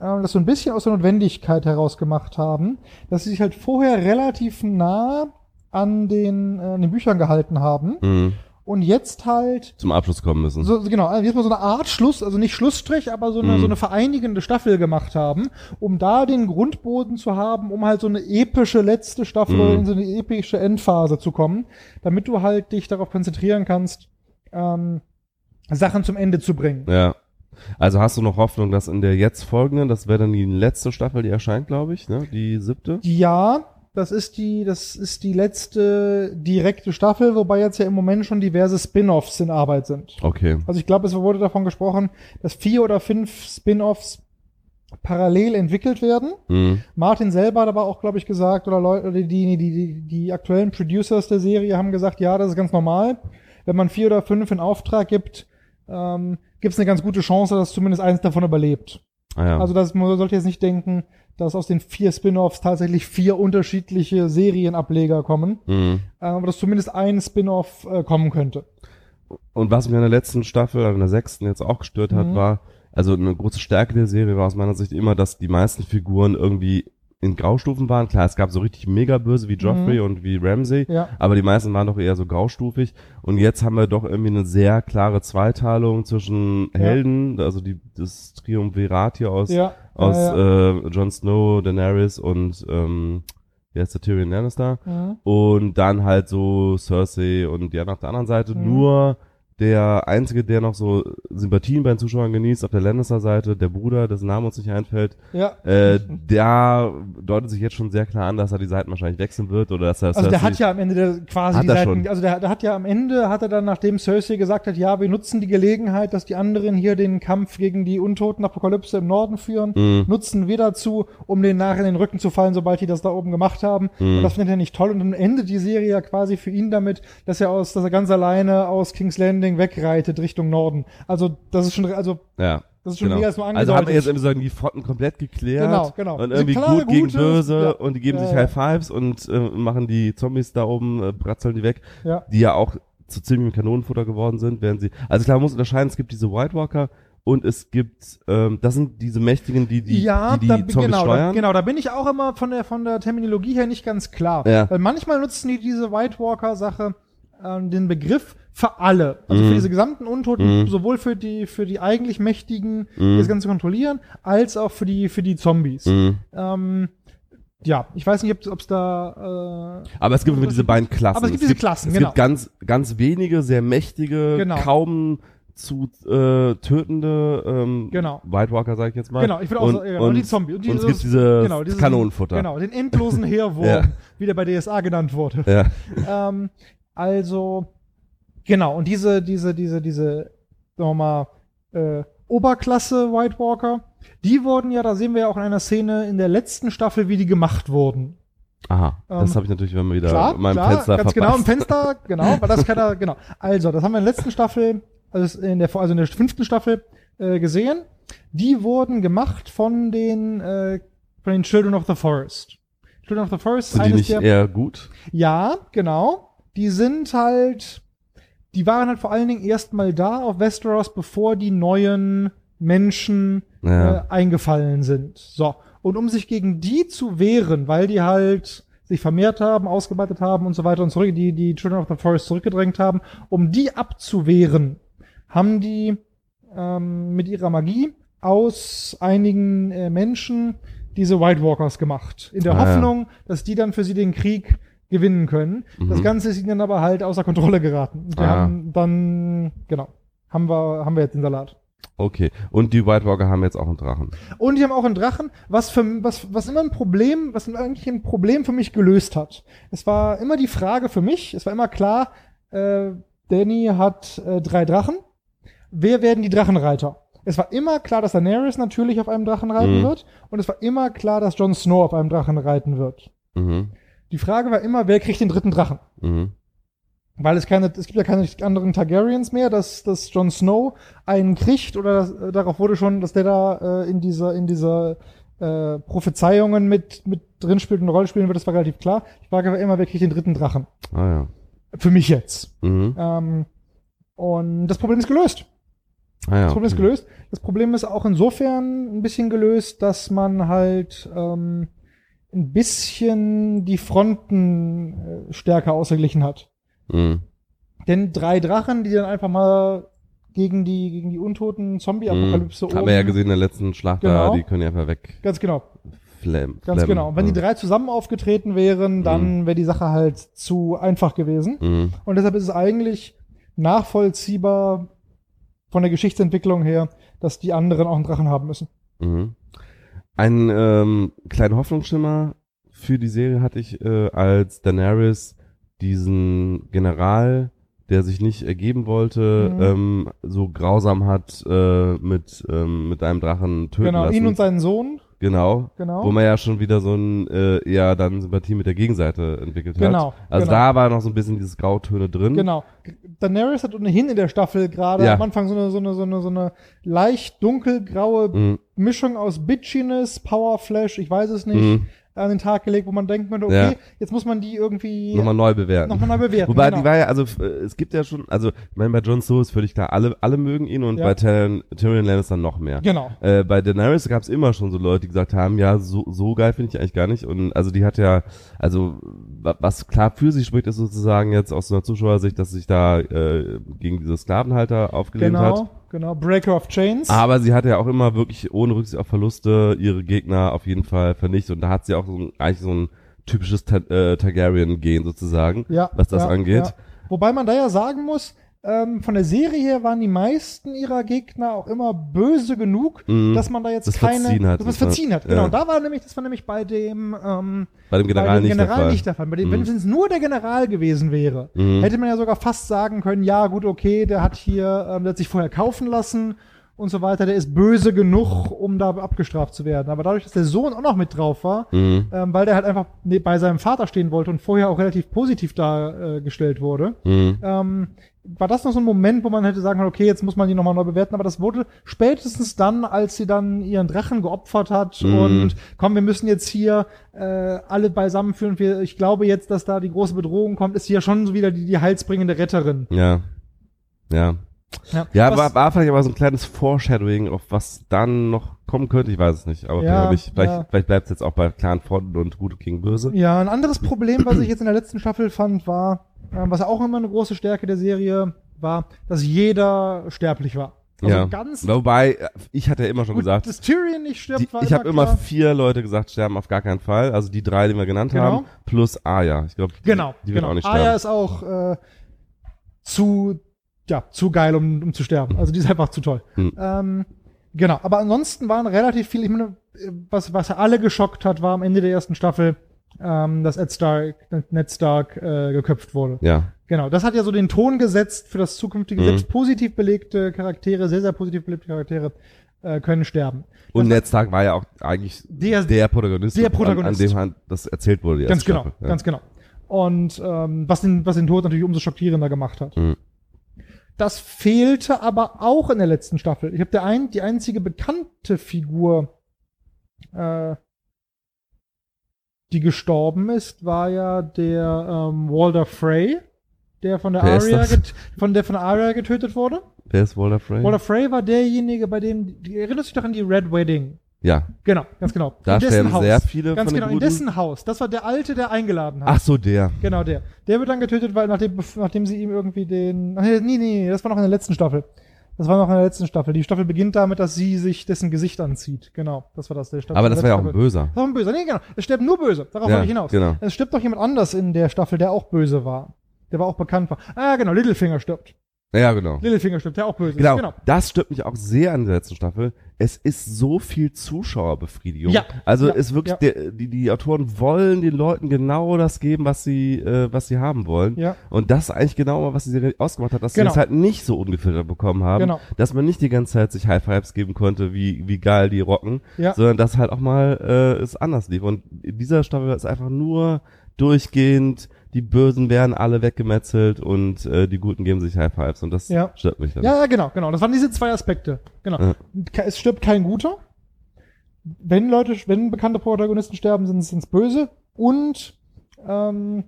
ähm, das so ein bisschen aus der Notwendigkeit heraus gemacht haben, dass sie sich halt vorher relativ nah an den, äh, an den Büchern gehalten haben Mhm. Und jetzt halt Zum Abschluss kommen müssen. so, genau, also jetzt mal so eine Art Schluss, also nicht Schlussstrich, aber so eine, Mhm. so eine vereinigende Staffel gemacht haben, um da den Grundboden zu haben, um halt so eine epische letzte Staffel oder in so eine epische Endphase zu kommen, damit du halt dich darauf konzentrieren kannst, ähm, Sachen zum Ende zu bringen. Ja. Also hast du noch Hoffnung, dass in der jetzt folgenden, das wäre dann die letzte Staffel, die erscheint, glaube ich, ne? Die siebte? Ja, das ist die, das ist die letzte direkte Staffel, wobei jetzt ja im Moment schon diverse Spin-offs in Arbeit sind. Okay. Also ich glaube, es wurde davon gesprochen, dass vier oder fünf Spin-offs parallel entwickelt werden. Mhm. Martin selber hat aber auch, glaube ich, gesagt, oder Leute, die, die, die, die aktuellen Producers der Serie haben gesagt, ja, das ist ganz normal. Wenn man vier oder fünf in Auftrag gibt, ähm, gibt es eine ganz gute Chance, dass zumindest eins davon überlebt. Ah, ja. Also das man sollte jetzt nicht denken, dass aus den vier Spin-offs tatsächlich vier unterschiedliche Serienableger kommen, mhm. äh, aber dass zumindest ein Spin-off äh, kommen könnte. Und was mich in der letzten Staffel, also in der sechsten jetzt auch gestört hat, Mhm. war, also eine große Stärke der Serie war aus meiner Sicht immer, dass die meisten Figuren irgendwie in Graustufen waren. Klar, es gab so richtig mega böse wie Joffrey und wie Ramsay, Ja. aber die meisten waren doch eher so graustufig. Und jetzt haben wir doch irgendwie eine sehr klare Zweiteilung zwischen Ja. Helden, also die, das Triumvirat hier aus, Ja. Aus ja. Äh, Jon Snow, Daenerys und ähm, wie heißt der Tyrion Lannister? Mhm. Und dann halt so Cersei und ja, auf der anderen Seite Mhm. nur der Einzige, der noch so Sympathien bei den Zuschauern genießt, auf der Lannister-Seite, der Bruder, dessen Name uns nicht einfällt, ja. äh, der deutet sich jetzt schon sehr klar an, dass er die Seiten wahrscheinlich wechseln wird oder dass er Also der Cersei- hat ja am Ende der, quasi die Seiten, schon. also der, der hat ja am Ende, hat er dann, nachdem Cersei gesagt hat, ja, wir nutzen die Gelegenheit, dass die anderen hier den Kampf gegen die untoten Apokalypse im Norden führen, Mhm. nutzen wir dazu, um den nach in den Rücken zu fallen, sobald die das da oben gemacht haben. Mhm. Und das findet er nicht toll. Und dann endet die Serie ja quasi für ihn damit, dass er aus, dass er ganz alleine aus King's Landing wegreitet Richtung Norden. Also, das ist schon, also, ja. das ist schon Genau. mehr als nur Also haben wir jetzt irgendwie sagen, die Fronten komplett geklärt. Genau, genau. Und irgendwie klare, gut gegen böse ja. und die geben Ja, sich. High Fives und äh, machen die Zombies da oben, äh, bratzeln die weg. ja. die ja auch zu ziemlichem Kanonenfutter geworden sind, während sie, also klar, man muss unterscheiden, es gibt diese White Walker und es gibt, ähm, das sind diese Mächtigen, die die, ja, die, die da, Zombies genau, da, steuern. genau, da bin ich auch immer von der, von der Terminologie her nicht ganz klar. Ja. Weil manchmal nutzen die diese White Walker-Sache ähm, den Begriff für alle. Also Mhm. für diese gesamten Untoten, Mhm. sowohl für die, für die eigentlich Mächtigen, die Mhm. das Ganze kontrollieren, als auch für die, für die Zombies. Mhm. Ähm, ja, ich weiß nicht, ob es da, äh, Aber es gibt immer diese beiden Klassen. Aber es gibt diese Klassen, es genau. gibt ganz, ganz wenige, sehr mächtige, Genau. kaum zu äh, tötende ähm, Genau. White Walker, sag ich jetzt mal. genau, ich will auch und, sagen, genau, und, die Zombies. und es gibt diese genau, dieses- Kanonenfutter. Genau, den endlosen Heerwurm, Ja. wie der bei DSA genannt wurde. Ja. ähm, also, genau, und diese, diese, diese, diese, sagen wir mal, äh, Oberklasse White Walker, die wurden ja, da sehen wir ja auch in einer Szene in der letzten Staffel, wie die gemacht wurden. Aha, das Ähm, habe ich natürlich immer wieder Klar, in meinem klar, Fenster ganz verpasst. genau im Fenster, genau, weil das keiner, genau. Also, das haben wir in der letzten Staffel, also in der, also in der fünften Staffel äh, gesehen. Die wurden gemacht von den, äh, von den Children of the Forest. Children of the Forest, Sind die eines nicht der, eher gut? ja, genau. Die sind halt, die waren halt vor allen Dingen erstmal da auf Westeros, bevor die neuen Menschen Ja. äh, eingefallen sind. So. Und um sich gegen die zu wehren, weil die halt sich vermehrt haben, ausgebreitet haben und so weiter und zurück, die, die Children of the Forest zurückgedrängt haben, um die abzuwehren, haben die ähm, mit ihrer Magie aus einigen äh, Menschen diese White Walkers gemacht. In der Ah, ja. Hoffnung, dass die dann für sie den Krieg gewinnen können. Das Mhm. Ganze ist ihnen dann aber halt außer Kontrolle geraten. Und Die Ah. haben dann, genau, haben wir, haben wir jetzt den Salat. Okay. Und die White Walker haben jetzt auch einen Drachen. Und die haben auch einen Drachen, was für, was, was immer ein Problem, was eigentlich ein Problem für mich gelöst hat. Es war immer die Frage für mich, es war immer klar, äh, Danny hat äh, drei Drachen. Wer werden die Drachenreiter? Es war immer klar, dass Daenerys natürlich auf einem Drachen reiten Mhm. wird. Und es war immer klar, dass Jon Snow auf einem Drachen reiten wird. Mhm. Die Frage war immer, wer kriegt den dritten Drachen? Mhm. Weil es keine, es gibt ja keine anderen Targaryens mehr, dass, dass Jon Snow einen kriegt oder das, äh, darauf wurde schon, dass der da äh, in dieser, in dieser äh, Prophezeiungen mit, mit drin spielt und eine Rolle spielen wird, das war relativ klar. Die Frage war immer, wer kriegt den dritten Drachen? Ah ja. Für mich jetzt. Mhm. Ähm, und das Problem ist gelöst. Ah ja. Das Problem ist gelöst. Das Problem ist auch insofern ein bisschen gelöst, dass man halt ähm, ein bisschen die Fronten äh, stärker ausgeglichen hat. Mhm. Denn drei Drachen, die dann einfach mal gegen die, gegen die untoten Zombie-Apokalypse Mhm. Haben wir ja gesehen in der letzten Schlacht da, Genau. die können ja einfach weg. Ganz genau, Flam, ganz genau. Und wenn die Ja. drei zusammen aufgetreten wären, dann wäre die Sache halt zu einfach gewesen. Mhm. Und deshalb ist es eigentlich nachvollziehbar von der Geschichtsentwicklung her, dass die anderen auch einen Drachen haben müssen. Mhm. Einen ähm, kleinen Hoffnungsschimmer für die Serie hatte ich, äh, als Daenerys diesen General, der sich nicht ergeben wollte, Mhm. ähm, so grausam hat äh, mit ähm, mit einem Drachen töten genau, lassen. ihn und seinen Sohn, genau. genau. Wo man ja schon wieder so ein äh, eher dann Sympathie mit der Gegenseite entwickelt Genau, hat. Also genau. da war noch so ein bisschen dieses Grautöne drin. Genau. Daenerys hat ohnehin in der Staffel gerade Ja. am Anfang so eine, so eine, so eine, so eine leicht dunkelgraue Mhm. Mischung aus Bitchiness, Powerflash, ich weiß es nicht, Mhm. An den Tag gelegt, wo man denken könnte, okay, Ja. jetzt muss man die irgendwie Nochmal neu bewerten. nochmal neu bewerten. Wobei, genau. die war ja, also äh, es gibt ja schon, also ich meine, bei Jon Snow ist völlig klar, alle, alle mögen ihn und Ja. bei Tyrion, Tyrion Lannister noch mehr. Genau. Äh, bei Daenerys gab es immer schon so Leute, die gesagt haben, ja, so, so geil finde ich eigentlich gar nicht. Und also die hat ja, also wa- was klar für sie spricht, ist sozusagen jetzt aus einer Zuschauersicht, dass sie sich da äh, gegen diese Sklavenhalter aufgelehnt hat. Genau. Breaker of Chains. Aber sie hat ja auch immer wirklich ohne Rücksicht auf Verluste ihre Gegner auf jeden Fall vernichtet. Und da hat sie auch so ein, eigentlich so ein typisches Ta äh, Targaryen-Gen sozusagen, ja, was das ja, angeht. Ja. Wobei man da ja sagen muss, ähm, von der Serie her waren die meisten ihrer Gegner auch immer böse genug, Mhm. dass man da jetzt Das keine, verziehen hat, dass man es verziehen hat. ja. Genau, da war nämlich, das war nämlich bei dem, ähm, Bei dem General bei dem nicht General der Fall. nicht der Fall. Bei dem, Mhm. Wenn es nur der General gewesen wäre, Mhm. hätte man ja sogar fast sagen können, ja gut, okay, der hat hier, ähm, der hat sich vorher kaufen lassen und so weiter, der ist böse genug, um da abgestraft zu werden. Aber dadurch, dass der Sohn auch noch mit drauf war, Mhm. ähm, weil der halt einfach ne- bei seinem Vater stehen wollte und vorher auch relativ positiv dargestellt wurde, Mhm. ähm, war das noch so ein Moment, wo man hätte sagen können, okay, jetzt muss man die nochmal neu bewerten, aber das wurde spätestens dann, als sie dann ihren Drachen geopfert hat Mhm. und komm, wir müssen jetzt hier äh, alle beisammenführen. Wir, ich glaube jetzt, dass da die große Bedrohung kommt, ist sie ja schon so wieder die, die heilsbringende Retterin. Ja. Ja. Ja, Ja, war, war vielleicht aber so ein kleines Foreshadowing, auf was dann noch kommen könnte. Ich weiß es nicht. Aber Ja, vielleicht, ja. vielleicht bleibt es jetzt auch bei Clan Front und Gute gegen Böse. Ja, ein anderes Problem, was ich jetzt in der letzten Staffel fand, war, ähm, was auch immer eine große Stärke der Serie war, dass jeder sterblich war. Also ja. ganz Wobei, äh, ich hatte ja immer schon gut, gesagt, dass Tyrion nicht stirbt, die, war ich habe immer vier Leute gesagt, sterben auf gar keinen Fall. Also die drei, die wir genannt Genau. haben, plus Aya. Ich glaube, die, Genau, die wird genau. auch nicht Arya sterben. ist auch äh, zu, ja, zu geil, um, um zu sterben. Also die ist einfach zu toll. Hm. Ähm, genau, aber ansonsten waren relativ viele, ich meine, was, was alle geschockt hat, war am Ende der ersten Staffel, ähm, dass Ed Stark, Ned Stark äh, geköpft wurde. Ja. Genau, das hat ja so den Ton gesetzt für das zukünftige, Mhm. selbst positiv belegte Charaktere, sehr, sehr positiv belegte Charaktere äh, können sterben. Und Das- Ned Stark war ja auch eigentlich Der- der Protagonist, der Protagonist. An, an dem das erzählt wurde. die Ganz genau, Staffel. Ja. ganz genau. Und ähm, was, den, was den Tod natürlich umso schockierender gemacht hat. Mhm. Das fehlte aber auch in der letzten Staffel. Ich habe der ein, die einzige bekannte Figur, äh, die gestorben ist, war ja der ähm, Walder Frey, der von der Wer get- von der von Arya getötet wurde. Wer ist Walder Frey? Walder Frey war derjenige, bei dem, die, erinnert sich doch an die Red Wedding. Ja, Genau, ganz genau. da in dessen Haus. sehr viele Ganz von genau, den in Guten. dessen Haus. Das war der Alte, der eingeladen hat. Ach so, der. Genau, der. Der wird dann getötet, weil nachdem, nachdem sie ihm irgendwie den. Ach, Nee, nee, nee, das war noch in der letzten Staffel. Das war noch in der letzten Staffel. Die Staffel beginnt damit, dass sie sich dessen Gesicht anzieht. Genau, das war das der Staffel. Aber das war ja auch ein Böser. Das war ein Böser. Nee, genau. Es stirbt nur Böse. Darauf Ja, wollte ich hinaus. genau. Es stirbt doch jemand anders in der Staffel, der auch böse war. Der war auch bekannt war. Ah, genau, Littlefinger stirbt. Ja, genau. Littlefinger stirbt, der auch böse Genau. Genau. das stört mich auch sehr an der letzten Staffel. Es ist so viel Zuschauerbefriedigung. Ja, Also ja, ist wirklich, ja. der, die, die Autoren wollen den Leuten genau das geben, was sie, äh, was sie haben wollen. Ja. Und das ist eigentlich genau mal, was die Serie ausgemacht hat, dass Genau. sie das halt nicht so ungefiltert bekommen haben. Genau. Dass man nicht die ganze Zeit sich High Fives geben konnte, wie, wie geil die rocken, Ja. sondern dass halt auch mal äh, es anders lief. Und in dieser Staffel ist einfach nur durchgehend, die Bösen werden alle weggemetzelt und äh, die Guten geben sich High Fives und das Ja. stört mich dann. Ja, ja, genau, genau. Das waren diese zwei Aspekte. Genau. Ja. Es stirbt kein Guter. Wenn Leute, wenn bekannte Protagonisten sterben, sind es böse. Und ähm,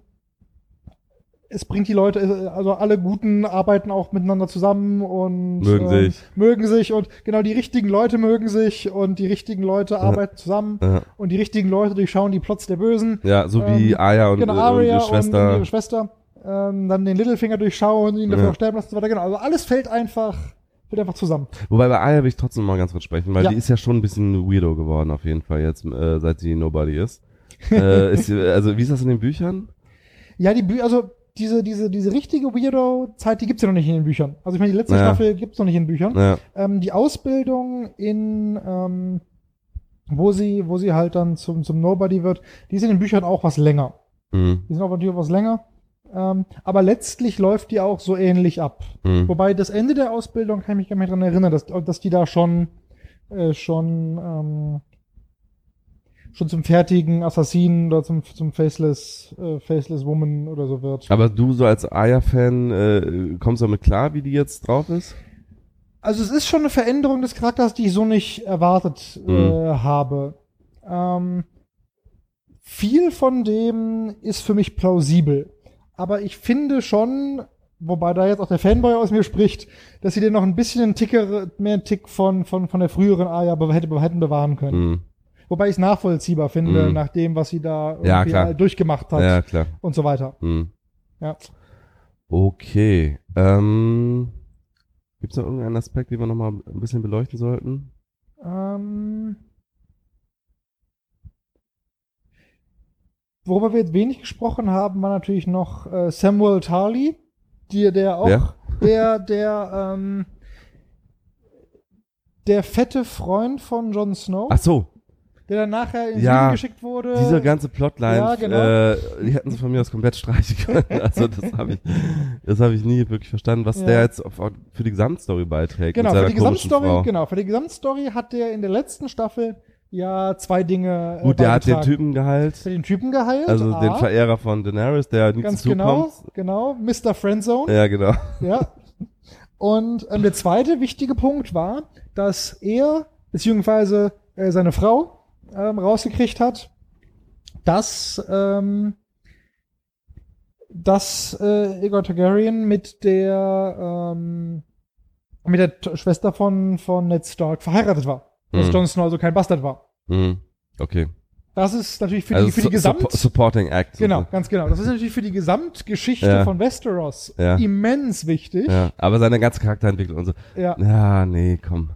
es bringt die Leute, also alle Guten arbeiten auch miteinander zusammen und Mögen ähm, sich. mögen sich und genau die richtigen Leute mögen sich und die richtigen Leute arbeiten zusammen Ja. und die richtigen Leute durchschauen die Plots der Bösen. Ja, so wie Ähm, Aya und, genau, äh, und ihre und, Schwester. und ihre Schwester. Ähm, dann den Littlefinger durchschauen ihn dafür Ja. sterben lassen und so weiter. Genau. Also alles fällt einfach, fällt einfach zusammen. Wobei bei Aya will ich trotzdem mal ganz kurz sprechen, weil Ja. die ist ja schon ein bisschen weirdo geworden auf jeden Fall jetzt, äh, seit sie Nobody ist. äh, ist sie- also wie ist das in den Büchern? Ja, die Bü also diese, diese, diese richtige Weirdo-Zeit, die gibt's ja noch nicht in den Büchern. Also ich meine, die letzte Ja. Staffel gibt's noch nicht in den Büchern. Ja, Ähm, die Ausbildung in, ähm, wo sie, wo sie halt dann zum, zum Nobody wird, die ist in den Büchern auch was länger. mhm. Die sind auch natürlich was länger. Ähm, aber letztlich läuft die auch so ähnlich ab. Mhm. Wobei das Ende der Ausbildung kann ich mich gar nicht dran erinnern, dass, dass die da schon, äh, schon, ähm, schon zum fertigen Assassinen oder zum, zum Faceless, äh, Faceless Woman oder so wird. Aber du so als Aya-Fan, äh, kommst du damit klar, wie die jetzt drauf ist? Also es ist schon eine Veränderung des Charakters, die ich so nicht erwartet äh, Mhm. habe. Ähm, viel von dem ist für mich plausibel. Aber ich finde schon, wobei da jetzt auch der Fanboy aus mir spricht, dass sie den noch ein bisschen einen Ticker, mehr einen Tick von, von, von der früheren Aya hätten bewahren können. Mhm. Wobei ich es nachvollziehbar finde, Mhm. nach dem, was sie da Ja, klar. durchgemacht hat Ja, klar. und so weiter. Mhm. Ja. Okay. Ähm, Gibt es noch irgendeinen Aspekt, den wir nochmal ein bisschen beleuchten sollten? Ähm, worüber wir jetzt wenig gesprochen haben, war natürlich noch äh, Samuel Tarly, die, der auch, Ja. der, der, ähm, der fette Freund von Jon Snow, Ach so, der dann nachher in Ja, Süden geschickt wurde. diese ganze Plotline, ja, genau. äh, die hätten sie von mir aus komplett streichen können. Also das habe ich, das habe ich nie wirklich verstanden, was Ja. der jetzt auf, für die Gesamtstory beiträgt. genau, für die Gesamtstory, Frau. genau, für die Gesamtstory hat der in der letzten Staffel ja zwei Dinge. äh, Gut, der hat den. Typen geheilt, den Typen geheilt. also A, den Verehrer von Daenerys, der nie Ganz genau, kommt. genau, Mr. Friendzone. Ja, genau. Ja. Und ähm, der zweite wichtige Punkt war, dass er beziehungsweise äh, seine Frau ähm, rausgekriegt hat, dass ähm, dass äh, Aegon Targaryen mit der ähm, mit der Schwester von von Ned Stark verheiratet war. Dass Mhm. Jon Snow also kein Bastard war. Mhm. Okay. Das ist natürlich für also die für die Gesamt suppo- Supporting Act. genau ganz genau. Das ist natürlich für die Gesamtgeschichte Ja. von Westeros Ja. immens wichtig. Ja, aber seine ganze Charakterentwicklung und so. ja. Ja, nee, komm.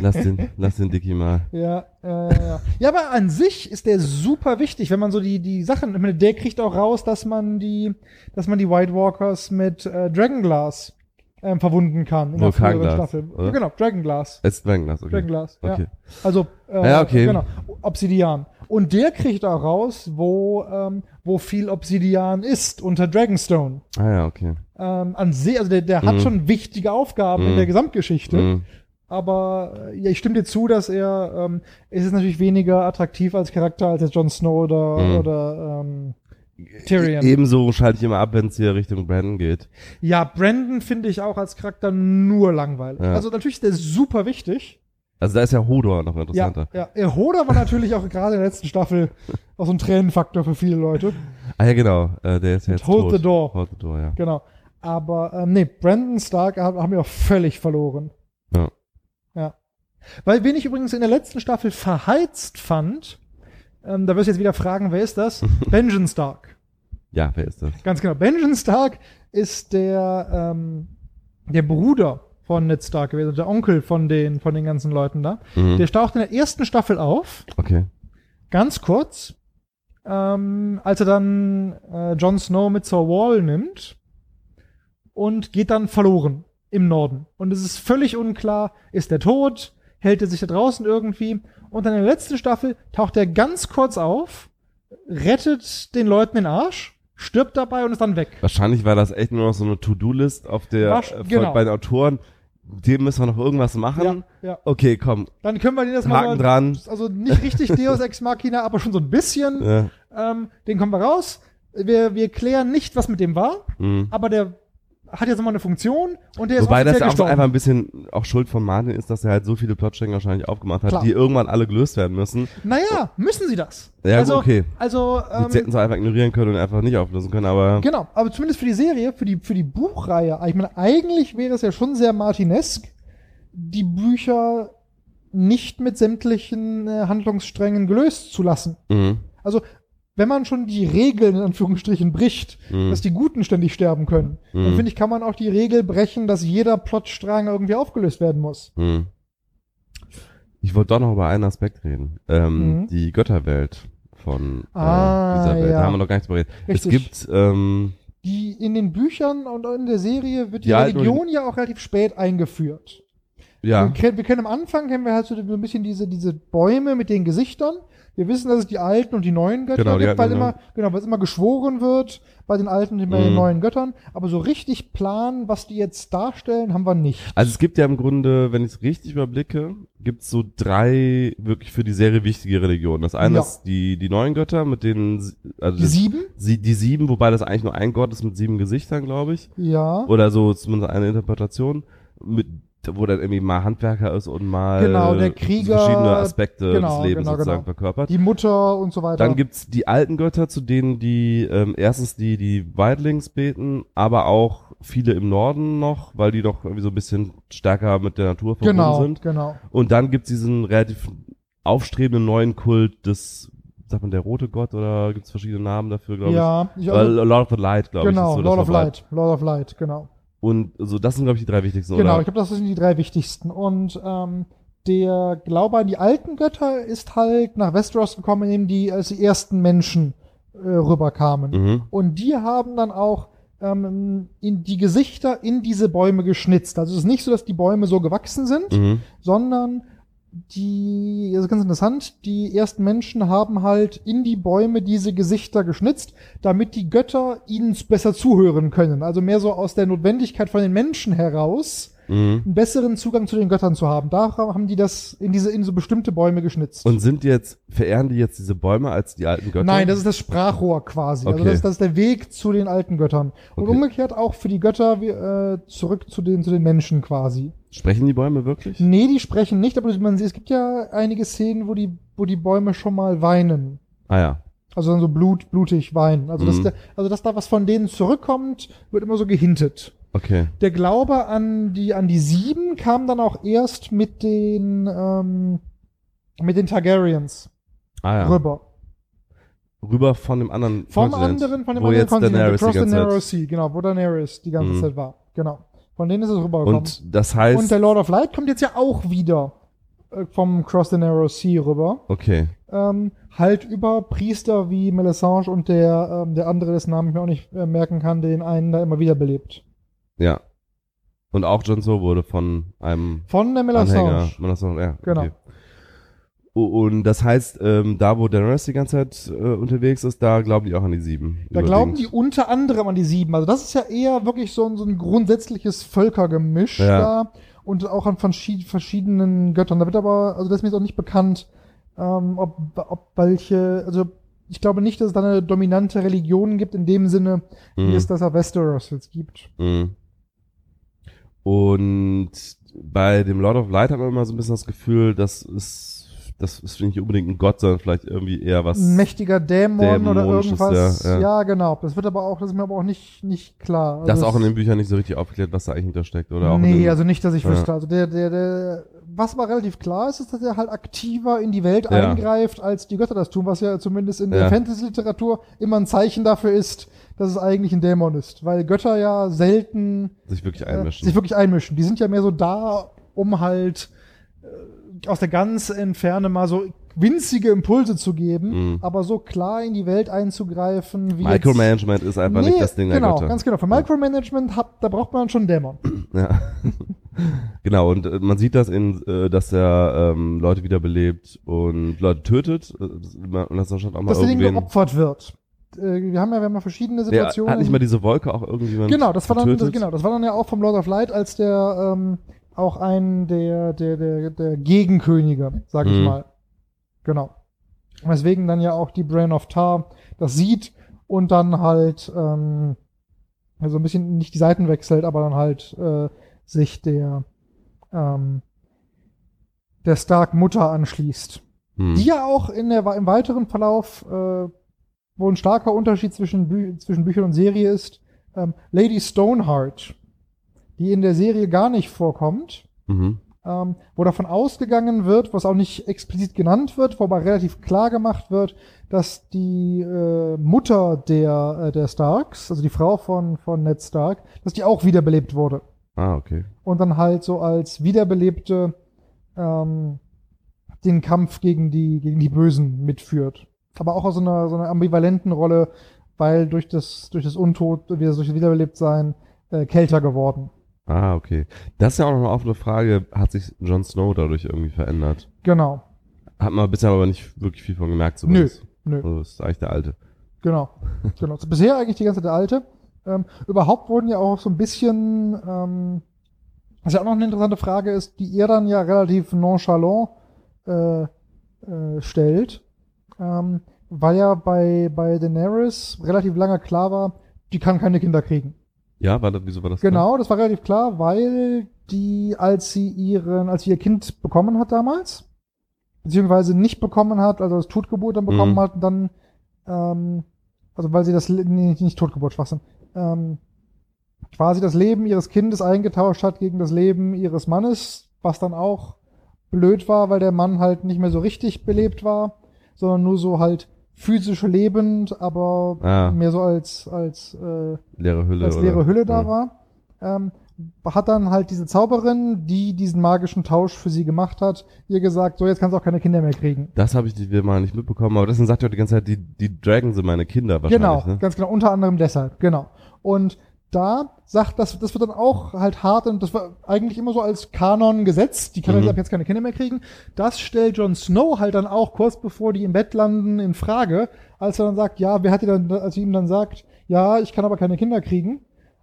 Lass den, lass den Dicky mal. Ja, äh, ja. aber an sich ist der super wichtig, wenn man so die die Sachen, ich meine, der kriegt auch raus, dass man die, dass man die White Walkers mit äh, Dragonglass ähm, verwunden kann in der früheren Staffel. oder? Ja, genau, Dragonglass. Ist Dragonglass, okay. Dragonglass, Okay. ja. Also äh, Ja, okay. genau, Obsidian. Und der kriegt auch raus, wo ähm, wo viel Obsidian ist unter Dragonstone. Ah ja, okay. Ähm, an sich, also der, der hat Mhm. schon wichtige Aufgaben in Mhm. der Gesamtgeschichte. Mhm. Aber äh, ja, ich stimme dir zu, dass er ähm, es ist natürlich weniger attraktiv als Charakter als jetzt Jon Snow oder, Mhm. oder ähm, Tyrion. E- Ebenso schalte ich immer ab, wenn es hier Richtung Brandon geht. Ja, Brandon finde ich auch als Charakter nur langweilig. Ja. Also natürlich ist der super wichtig. Also da ist ja Hodor noch interessanter. ja. ja. Hoda war natürlich auch gerade in der letzten Staffel auch so ein Tränenfaktor für viele Leute. Ah ja, genau. Äh, der ist ja jetzt Hold tot. the door. Hold the door, ja. Genau. Aber ähm, nee, Brandon Stark hab- haben wir auch völlig verloren. Ja. Weil, wen ich übrigens in der letzten Staffel verheizt fand, ähm, da wirst du jetzt wieder fragen, wer ist das? Benjen Stark. Ja, wer ist das? Ganz genau. Benjen Stark ist der, ähm, der Bruder von Ned Stark gewesen, der Onkel von den, von den ganzen Leuten da. Mhm. Der taucht in der ersten Staffel auf, Okay. ganz kurz, ähm, als er dann äh, Jon Snow mit zur Wall nimmt und geht dann verloren im Norden. Und es ist völlig unklar, ist er tot, hält er sich da draußen irgendwie. Und dann in der letzten Staffel taucht er ganz kurz auf, rettet den Leuten den Arsch, stirbt dabei und ist dann weg. Wahrscheinlich war das echt nur noch so eine To-Do-List auf der Wasch- äh, genau. bei den Autoren. Dem müssen wir noch irgendwas machen. Ja, ja. Okay, komm, Dann können wir den das mal Haken so, dran. also nicht richtig Deus Ex Machina, aber schon so ein bisschen. Ja. Ähm, den kommen wir raus. Wir, wir klären nicht, was mit dem war, Mhm. aber der hat jetzt nochmal eine Funktion und der ist Wobei das ja auch einfach ein bisschen auch Schuld von Martin ist, dass er halt so viele Plotstränge wahrscheinlich aufgemacht hat, Klar. die irgendwann alle gelöst werden müssen. Naja, müssen sie das. Ja, also, okay. Also, Ähm, sie hätten es einfach ignorieren können und einfach nicht auflösen können, aber genau, aber zumindest für die Serie, für die, für die Buchreihe, ich meine, eigentlich wäre es ja schon sehr Martinesk, die Bücher nicht mit sämtlichen äh, Handlungssträngen gelöst zu lassen. mhm. Also, wenn man schon die Regeln in Anführungsstrichen bricht, Mhm. dass die Guten ständig sterben können, dann Mhm. finde ich, kann man auch die Regel brechen, dass jeder Plotstrang irgendwie aufgelöst werden muss. Mhm. Ich wollte doch noch über einen Aspekt reden. Ähm, Mhm. Die Götterwelt von äh, Ah, dieser Welt. ja. Da haben wir noch gar nichts drüber geredet. Es gibt ähm, Die in den Büchern und in der Serie wird die, Die Religion ja auch relativ spät eingeführt. ja, Wir, kennen, wir kennen am Anfang kennen wir halt so ein bisschen diese, diese Bäume mit den Gesichtern. Wir wissen, dass es die alten und die neuen Götter Genau, gibt, alten weil und immer, genau, weil es immer geschworen wird bei den alten und bei den Mhm. neuen Göttern. Aber so richtig Plan, was die jetzt darstellen, haben wir nicht. Also es gibt ja im Grunde, wenn ich es richtig überblicke, gibt es so drei wirklich für die Serie wichtige Religionen. Das eine Ja. ist die, die neuen Götter, mit sie- also Die das- sieben? sie, die sieben, wobei das eigentlich nur ein Gott ist mit sieben Gesichtern, glaube ich. Ja. Oder so zumindest eine Interpretation, mit, wo dann irgendwie mal Handwerker ist und mal Genau, der Krieger, verschiedene Aspekte genau, des Lebens genau, sozusagen genau. verkörpert. Die Mutter und so weiter. Dann gibt's die alten Götter, zu denen die ähm, erstens die die Wildlings beten, aber auch viele im Norden noch, weil die doch irgendwie so ein bisschen stärker mit der Natur verbunden genau, sind. genau. Und dann gibt's diesen relativ aufstrebenden neuen Kult des, sagt man der rote Gott oder gibt's verschiedene Namen dafür, glaube Ja, ich, Äh, Lord of the Light, glaube ich. genau, so Lord of. Light, Lord of Light, genau. Und so, das sind, glaube ich, die drei wichtigsten, Genau, oder? ich glaube, das sind die drei wichtigsten. Und ähm, der Glaube an die alten Götter ist halt nach Westeros gekommen, indem die als die ersten Menschen äh, rüberkamen. Mhm. Und die haben dann auch ähm, in die Gesichter in diese Bäume geschnitzt. Also es ist nicht so, dass die Bäume so gewachsen sind, Mhm. sondern die, das ist ganz interessant, die ersten Menschen haben halt in die Bäume diese Gesichter geschnitzt, damit die Götter ihnen besser zuhören können. Also mehr so aus der Notwendigkeit von den Menschen heraus, Mhm. einen besseren Zugang zu den Göttern zu haben. Da haben die das in diese, in so bestimmte Bäume geschnitzt. Und sind die jetzt, verehren die jetzt diese Bäume als die alten Götter? Nein, das ist das Sprachrohr quasi. Also Okay. das ist, das ist der Weg zu den alten Göttern. Und Okay. umgekehrt auch für die Götter äh, zurück zu den, zu den Menschen quasi. Sprechen die Bäume wirklich? Nee, die sprechen nicht, aber man sieht, es gibt ja einige Szenen, wo die, wo die Bäume schon mal weinen. Ah ja. Also dann so blut, blutig weinen. Also, dass Mhm. der, also dass da was von denen zurückkommt, wird immer so gehintet. Okay. Der Glaube an die, an die Sieben kam dann auch erst mit den, ähm, mit den Targaryens Ah ja. rüber. Rüber von dem anderen Vom Kontinent, anderen, von dem wo anderen jetzt Kontinent, Daenerys across the narrow sea, genau, wo Daenerys die ganze Mhm. Zeit war. Genau. Von denen ist es rübergekommen. Und das heißt, Und der Lord of Light kommt jetzt ja auch wieder äh, vom Cross the Narrow Sea rüber. okay. Ähm, halt über Priester wie Melisandre und der, ähm, der andere, dessen Namen ich mir auch nicht äh, merken kann, den einen da immer wieder belebt. Ja. Und auch Jon Snow wurde von einem Von der Anhänger. Melisandre. Melisandre, ja, Genau. Okay. Und das heißt, ähm, da wo Daenerys die ganze Zeit äh, unterwegs ist, da glauben die auch an die Sieben. Da glauben die unter anderem an die Sieben. Also das ist ja eher wirklich so ein, so ein grundsätzliches Völkergemisch Ja. da und auch an verschied verschiedenen Göttern. Da wird aber, also das ist mir jetzt auch nicht bekannt, ähm, ob, ob welche, also ich glaube nicht, dass es da eine dominante Religion gibt in dem Sinne, wie Mhm. es das auf Westeros jetzt gibt. Mhm. Und bei dem Lord of Light hat man immer so ein bisschen das Gefühl, das ist, das ist nicht unbedingt ein Gott, sondern vielleicht irgendwie eher was. Ein mächtiger Dämon oder irgendwas. ja, Ja, ja. genau. Das wird aber auch, das ist mir aber auch nicht, nicht klar. Also das ist auch in den Büchern nicht so richtig aufgeklärt, was da eigentlich hintersteckt, oder? Auch nee, den, also nicht, dass ich Ja. wüsste. Also der, der, der, was aber relativ klar ist, ist, dass er halt aktiver in die Welt eingreift, als die Götter das tun, was ja zumindest in der. Fantasy-Literatur immer ein Zeichen dafür ist, dass es eigentlich ein Dämon ist. Weil Götter ja selten sich wirklich äh, einmischen. sich wirklich einmischen. Die sind ja mehr so da, um halt äh, aus der ganz Entferne mal so winzige Impulse zu geben, Mhm. aber so klar in die Welt einzugreifen, wie Micromanagement ist einfach jetzt, nicht das Ding der genau, Götter. ganz genau. Für Micromanagement hat, da braucht man schon Dämon. Ja. genau, und äh, man sieht das in, äh, dass er ähm, Leute wiederbelebt und Leute tötet. Äh, das- Und das ist auch mal Dass der Ding geopfert wird. Äh, Wir haben ja, wir haben ja verschiedene Der Situationen. hat nicht mal diese Wolke auch irgendjemand Genau, das war dann, das, genau, das war dann ja auch vom Lord of Light, als der ähm, auch einen der, der, der, der Gegenkönige, sag ich Mhm. mal. Genau. Weswegen dann ja auch die Brain of Tar das sieht und dann halt ähm, also ein bisschen nicht die Seiten wechselt, aber dann halt äh, sich der ähm, der Stark Mutter anschließt Hm. die ja auch in der, im weiteren Verlauf, äh, wo ein starker Unterschied zwischen, Bü zwischen Büchern und Serie ist, ähm, Lady Stoneheart, die in der Serie gar nicht vorkommt, Mhm. ähm, wo davon ausgegangen wird, was auch nicht explizit genannt wird, wo aber relativ klar gemacht wird, dass die äh, Mutter der, äh, der Starks, also die Frau von, von Ned Stark, dass die auch wiederbelebt wurde Ah, okay. und dann halt so als Wiederbelebte ähm, den Kampf gegen die, gegen die Bösen mitführt. Aber auch aus so einer, so einer ambivalenten Rolle, weil durch das, durch das Untod, durch das Wiederbelebtsein äh, kälter geworden. Ah, okay. Das ist ja auch noch eine offene Frage. Hat sich Jon Snow dadurch irgendwie verändert? Genau. Hat man bisher aber nicht wirklich viel von gemerkt. Nö, zumindest. nö. Also, das ist eigentlich der Alte. Genau. genau. Bisher eigentlich die ganze Zeit der alte. Ähm, überhaupt wurden ja auch so ein bisschen, ähm, was ja auch noch eine interessante Frage ist, die ihr dann ja relativ nonchalant äh, äh, stellt, ähm, weil ja bei, bei Daenerys relativ lange klar war, die kann keine Kinder kriegen. Ja, war das, wieso war das? klar? Genau, das war relativ klar, weil die, als sie ihren, als sie ihr Kind bekommen hat damals, beziehungsweise nicht bekommen hat, also das Totgeburt dann bekommen Mhm. hat, dann, ähm, also weil sie das, nee, nicht Totgeburt, Schwachsinn, ähm, quasi das Leben ihres Kindes eingetauscht hat gegen das Leben ihres Mannes, was dann auch blöd war, weil der Mann halt nicht mehr so richtig belebt war, sondern nur so halt physisch lebend, aber Ah. mehr so als, als, äh, Leere Hülle. als leere Hülle da ja. war, ähm, hat dann halt diese Zauberin, die diesen magischen Tausch für sie gemacht hat, ihr gesagt, so jetzt kannst du auch keine Kinder mehr kriegen. Das habe ich die mal nicht mitbekommen, aber deswegen sagt ihr die ganze Zeit, die, die Dragon sind meine Kinder wahrscheinlich. Genau, Ne? ganz genau, unter anderem deshalb, genau. Und da sagt das, das wird dann auch halt hart und das war eigentlich immer so als Kanon gesetzt, die kann Mhm. mhm. jetzt keine Kinder mehr kriegen. Das stellt Jon Snow halt dann auch kurz bevor die im Bett landen in Frage, als er dann sagt, ja, wer hat dir dann, als sie ihm dann sagt, ja, ich kann aber keine Kinder kriegen.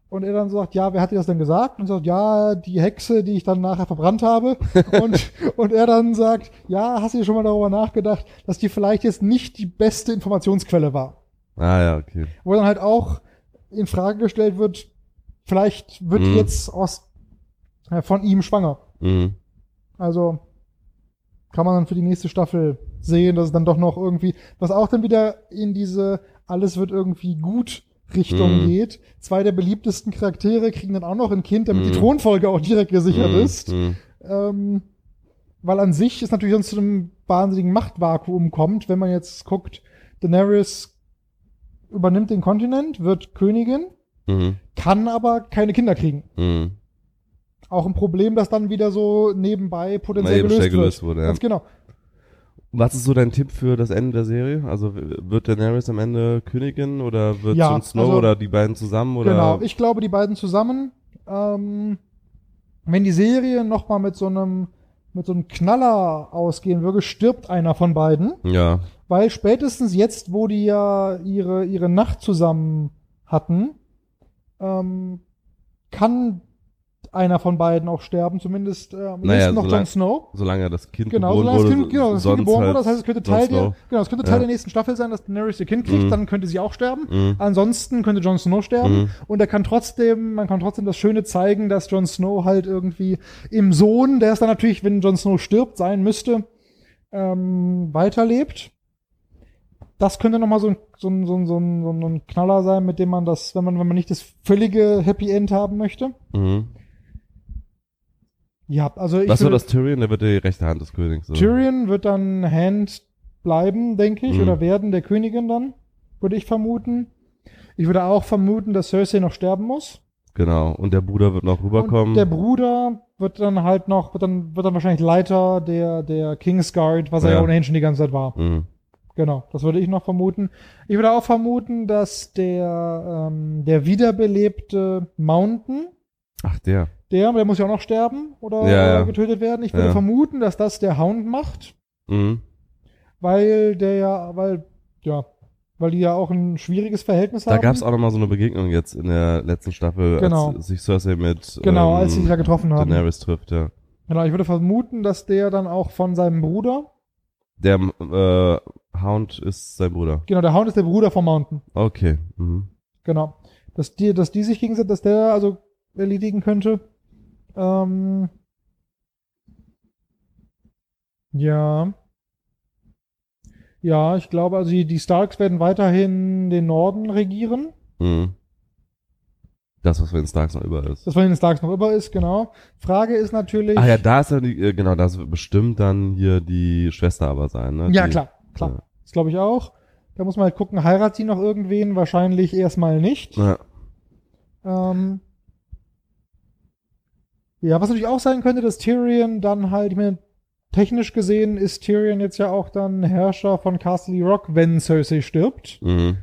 Und er dann sagt, ja, wer hat dir das denn gesagt? Und sagt, ja, die Hexe, die ich dann nachher verbrannt habe. und, und er dann sagt, ja, hast du dir schon mal darüber nachgedacht, dass die vielleicht jetzt nicht die beste Informationsquelle war? Ah ja, okay. wo dann halt auch in Frage gestellt wird, vielleicht wird Mhm. jetzt aus äh, von ihm schwanger. Mhm. Also kann man dann für die nächste Staffel sehen, dass es dann doch noch irgendwie, was auch dann wieder in diese alles wird irgendwie gut Richtung Mhm. geht. Zwei der beliebtesten Charaktere kriegen dann auch noch ein Kind, damit die Mhm. Thronfolge auch direkt gesichert Mhm. ist. Mhm. Ähm, weil an sich ist natürlich sonst zu einem wahnsinnigen Machtvakuum kommt, wenn man jetzt guckt, Daenerys übernimmt den Kontinent, wird Königin, Mhm. kann aber keine Kinder kriegen. Mhm. Auch ein Problem, das dann wieder so nebenbei potenziell gelöst, gelöst wird. wurde, ja. Ganz genau. Was ist so dein Tipp für das Ende der Serie? Also wird Daenerys am Ende Königin oder wird Ja, Jon Snow also- oder die beiden zusammen oder? Genau. Ich glaube, die beiden zusammen, ähm, wenn die Serie noch mal mit so einem mit so einem Knaller ausgehen würde, stirbt einer von beiden. ja. Weil spätestens jetzt, wo die ja ihre, ihre Nacht zusammen hatten, ähm, kann einer von beiden auch sterben, zumindest äh, Naja, noch solang- Jon Snow. Solange das Kind Genau, geboren wurde, Kind, genau, das Kind geboren halt wurde, das heißt, es könnte Teil der, genau, es könnte Teil Ja. der nächsten Staffel sein, dass Daenerys ihr Kind kriegt, Mhm. dann könnte sie auch sterben. Mhm. Ansonsten könnte Jon Snow sterben Mhm. und er kann trotzdem, man kann trotzdem das Schöne zeigen, dass Jon Snow halt irgendwie im Sohn, der es dann natürlich, wenn Jon Snow stirbt, sein müsste, ähm, weiterlebt. Das könnte nochmal so ein, so, ein, so, ein, so, ein, so ein Knaller sein, mit dem man das, wenn man, wenn man nicht das völlige Happy End haben möchte. Mhm. Ja, also ich Was wird das Tyrion? Der wird die rechte Hand des Königs. So. Tyrion wird dann Hand bleiben, denke ich, Mhm. oder werden der Königin dann, würde ich vermuten. Ich würde auch vermuten, dass Cersei noch sterben muss. Genau. Und der Bruder wird noch rüberkommen. Und der Bruder, wird dann halt noch, wird dann, wird dann wahrscheinlich Leiter der, der Kingsguard, was er ja Ja. ohnehin schon die ganze Zeit war. Mhm. Genau, das würde ich noch vermuten. Ich würde auch vermuten, dass der, ähm, der wiederbelebte Mountain, Ach, der. Der, der muss ja auch noch sterben oder Ja, ja. getötet werden. Ich würde Ja. vermuten, dass das der Hound macht, Mhm. weil der ja, weil, ja, weil die ja auch ein schwieriges Verhältnis Da haben. gab's auch nochmal so eine Begegnung jetzt in der letzten Staffel, Genau. als sich Cersei mit Genau, ähm, als sie sich da getroffen haben. Daenerys trifft, ja. Genau, ich würde vermuten, dass der dann auch von seinem Bruder, Der äh, Hound ist sein Bruder. genau, der Hound ist der Bruder vom Mountain. Okay. Mhm. Genau. Dass die, dass die sich gegenseitig, dass der also erledigen könnte. Ähm, ja. Ja, ich glaube, also die, die Starks werden weiterhin den Norden regieren. Mhm. Das, was für den Starks noch über ist. Das von den Starks noch über ist, genau. Frage ist natürlich. Ah ja, da ist ja die, äh, genau, das wird bestimmt dann hier die Schwester aber sein, ne? Ja, die, klar, klar. Ja. Das glaube ich auch. Da muss man halt gucken, heiratet sie noch irgendwen? Wahrscheinlich erstmal nicht. Ja. Ähm, ja, was natürlich auch sein könnte, dass Tyrion dann halt, ich meine, technisch gesehen ist Tyrion jetzt ja auch dann Herrscher von Castle Rock, wenn Cersei stirbt. Mhm.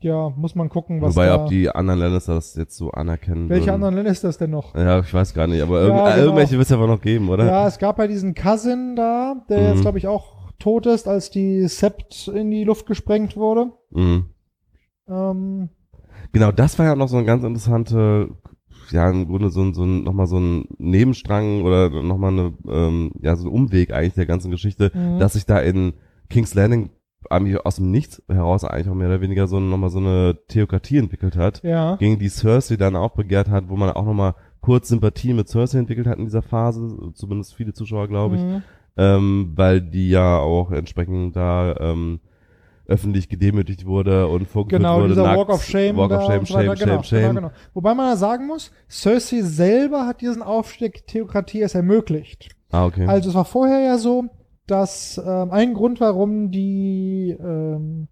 Ja, muss man gucken, was Wobei, da, ob die anderen Lannister das jetzt so anerkennen welche würden. anderen Lannisters denn noch? Ja, ich weiß gar nicht, aber irgend, Ja, äh, genau. irgendwelche wird es aber noch geben, oder? Ja, es gab ja diesen Cousin da, der Mhm. jetzt, glaube ich, auch tot ist, als die Sept in die Luft gesprengt wurde. Mhm. Ähm, Genau, das war ja noch so ein ganz interessante, ja, im Grunde so ein, so ein, nochmal so ein Nebenstrang oder nochmal eine, ähm, ja, so ein Umweg eigentlich der ganzen Geschichte, Mhm. dass sich da in King's Landing eigentlich aus dem Nichts heraus eigentlich auch mehr oder weniger so nochmal so eine Theokratie entwickelt hat, ja. gegen die Cersei dann auch begehrt hat, wo man auch nochmal kurz Sympathie mit Cersei entwickelt hat in dieser Phase, zumindest viele Zuschauer, glaube ich, Mhm. ähm, weil die ja auch entsprechend da ähm, öffentlich gedemütigt wurde und vorgeführt Genau, wurde. dieser nackt. Walk of Shame. Walk of Shame, so weiter. Shame, genau, Shame, Shame. Genau, genau. Wobei man ja sagen muss, Cersei selber hat diesen Aufstieg Theokratie erst ermöglicht. Ah, okay. Also es war vorher ja so, dass ähm, ein Grund, warum die, ähm,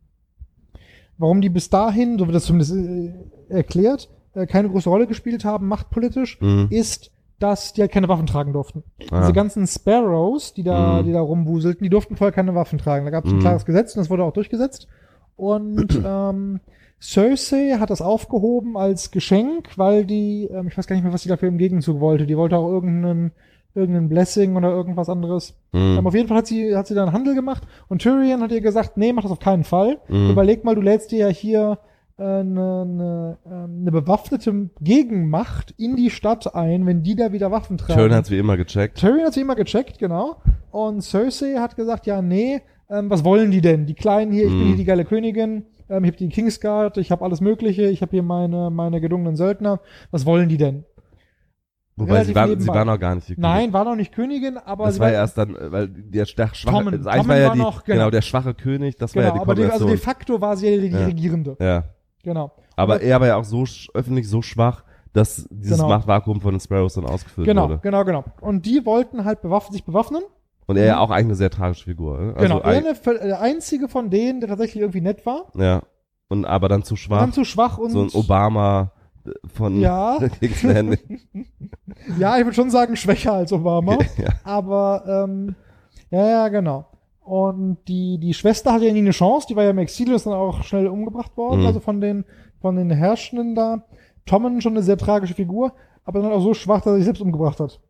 warum die bis dahin, so wird das zumindest äh, erklärt, äh, keine große Rolle gespielt haben, machtpolitisch, Mhm. ist, dass die halt keine Waffen tragen durften. Ah. Diese ganzen Sparrows, die da, Mhm. die da rumwuselten, die durften vorher keine Waffen tragen. Da gab es ein Mhm. klares Gesetz und das wurde auch durchgesetzt. Und ähm, Cersei hat das aufgehoben als Geschenk, weil die, ähm, ich weiß gar nicht mehr, was sie dafür im Gegenzug wollte. Die wollte auch irgendeinen irgendeinen Blessing oder irgendwas anderes. Mhm. Ähm, auf jeden Fall hat sie, hat sie dann Handel gemacht und Tyrion hat ihr gesagt, nee, mach das auf keinen Fall. Mhm. Überleg mal, du lädst dir ja hier eine, eine, ähm, eine bewaffnete Gegenmacht in die Stadt ein, wenn die da wieder Waffen tragen. Tyrion hat's wie immer gecheckt. Tyrion hat sie immer gecheckt, genau. Und Cersei hat gesagt, ja, nee, ähm, was wollen die denn? Die Kleinen hier, ich bin Mhm. hier die geile Königin, ähm, ich habe die Kingsguard, ich habe alles Mögliche, ich habe hier meine, meine gedungenen Söldner. Was wollen die denn? Wobei relativ sie war, nebenbei. sie war noch gar nicht die Nein, war noch nicht Königin, aber Das war ja erst dann, äh, weil der, der schwache, Tommen. eigentlich Tommen war ja die, noch, genau. genau. der schwache König, das genau, war ja die aber die, also de facto war sie ja die, die Ja. Regierende. ja. Genau. Aber er war ja auch so öffentlich so schwach, dass dieses Genau. Machtvakuum von den Sparrows dann ausgefüllt Genau, wurde. genau, genau. Und die wollten halt bewaff sich bewaffnen. Und er ja auch eigentlich eine sehr tragische Figur. ne? genau. Also, ein- Er eine, der einzige von denen, der tatsächlich irgendwie nett war. ja. Und aber dann zu schwach. Dann zu schwach und so ein Obama äh, von Ja. Ja, ich würde schon sagen, schwächer als Obama. ja. Aber, ähm, ja, ja, genau. Und die, die Schwester hatte ja nie eine Chance, die war ja im Exil und ist dann auch schnell umgebracht worden, Mhm. also von den, von den Herrschenden da. Tommen schon eine sehr tragische Figur, aber dann auch so schwach, dass er sich selbst umgebracht hat.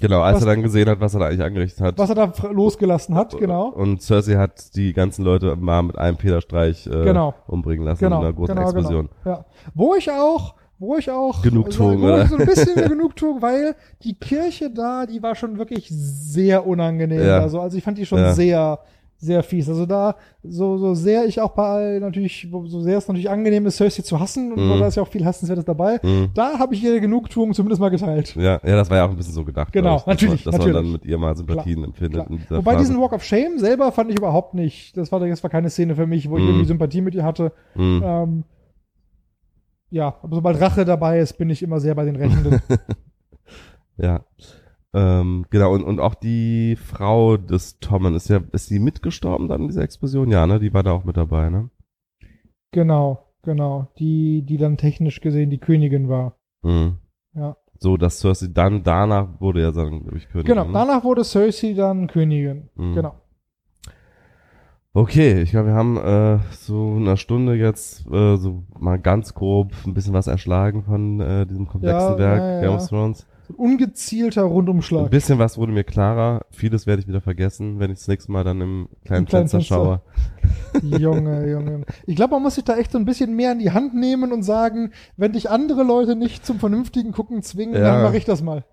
Genau, als Was- er dann gesehen hat, was er da eigentlich angerichtet hat. Was er da losgelassen hat, genau. Und Cersei hat die ganzen Leute mal mit einem Federstreich äh, Genau. umbringen lassen Genau, in einer großen genau, Explosion. Genau. Ja. Wo ich auch, wo ich auch Genugtuung, wo oder? so ein bisschen Genugtuung, weil die Kirche da, die war schon wirklich sehr unangenehm. Ja. Also, also ich fand die schon Ja. sehr, sehr fies. Also da, so, so sehr ich auch bei natürlich, so sehr es natürlich angenehm ist, Cersei zu hassen, und Mhm. da ist ja auch viel Hassenswertes dabei, Mhm. da habe ich ihre Genugtuung zumindest mal geteilt. Ja, ja, das war ja auch ein bisschen so gedacht. Genau, ich, natürlich, Dass, man, dass man dann natürlich. mit ihr mal Sympathien empfindet. Klar. in dieser Wobei Phase. diesen Walk of Shame selber fand ich überhaupt nicht. Das war, das war keine Szene für mich, wo ich Mhm. irgendwie Sympathie mit ihr hatte. Mhm. Ähm, ja, aber sobald Rache dabei ist, bin ich immer sehr bei den Rächenden. Ja. Ähm, genau, und, und auch die Frau des Tommen ist ja, ist die mitgestorben dann in dieser Explosion? Ja, ne? Die war da auch mit dabei, ne? genau, genau. Die, die dann technisch gesehen die Königin war. Mhm. Ja. so, dass Cersei dann danach wurde ja dann, glaube ich, Königin. Genau, ne? danach wurde Cersei dann Königin. Mhm. Genau. Okay, ich glaube, wir haben äh, so eine Stunde jetzt äh, so mal ganz grob ein bisschen was erschlagen von äh, diesem komplexen Ja, Werk ja, ja, Game of Thrones. So ein ungezielter Ein Rundumschlag. bisschen was wurde mir klarer. Vieles werde ich wieder vergessen, wenn ich das nächste Mal dann im kleinen Im kleinen Fenster schaue. Junge, Junge. Ich glaube, man muss sich da echt so ein bisschen mehr in die Hand nehmen und sagen, wenn dich andere Leute nicht zum vernünftigen Gucken zwingen, dann mache ich das mal.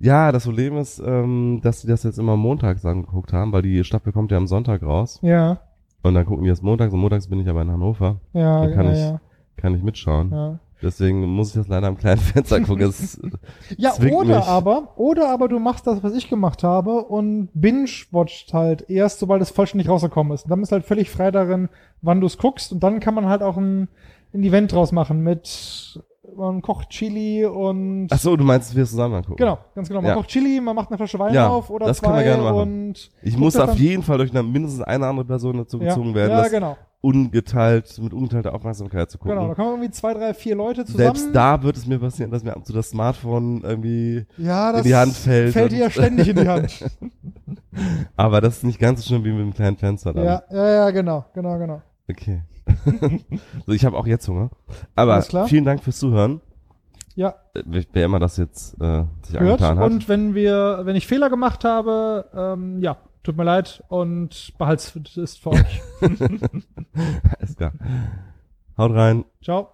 Ja, das Problem ist, ähm, dass sie das jetzt immer montags angeguckt haben, weil die Staffel kommt ja am Sonntag raus. Ja, Und dann gucken die das montags und montags bin ich aber in Hannover. ja, Dann kann ja, ich- ja, Kann ich mitschauen. ja. Deswegen muss ich das leider am kleinen Fenster gucken. Es, Ja, oder mich. aber, oder aber du machst das, was ich gemacht habe und binge-watcht halt erst, sobald es vollständig rausgekommen ist. Und dann bist du halt völlig frei darin, wann du es guckst und dann kann man halt auch ein, ein Event draus machen mit, man kocht Chili und ach so, du meinst, wir zusammen angucken. Genau, ganz genau. Man Ja. kocht Chili, man macht eine Flasche Wein Ja, auf oder das zwei können wir gerne machen. und Ich muss das auf jeden Fall durch eine, mindestens eine andere Person dazu ja, gezogen werden, Ja, das genau. ungeteilt, mit ungeteilter Aufmerksamkeit zu gucken. Genau, da kommen irgendwie zwei, drei, vier Leute zusammen. Selbst da wird es mir passieren, dass mir ab und zu das Smartphone irgendwie, ja, das in die Hand fällt Fällt dir ja ständig in die Hand. aber das ist nicht ganz so schlimm wie mit dem kleinen Fenster dann. ja, ja, ja, genau, genau, genau. Okay. so, ich habe auch jetzt Hunger. Aber vielen Dank fürs Zuhören. Ja, Äh, Wer immer das jetzt äh, sich hört. angetan hat. Und wenn wir, wenn ich Fehler gemacht habe, ähm, ja, tut mir leid und behalt's ist für euch. Alles klar. Haut rein. Ciao.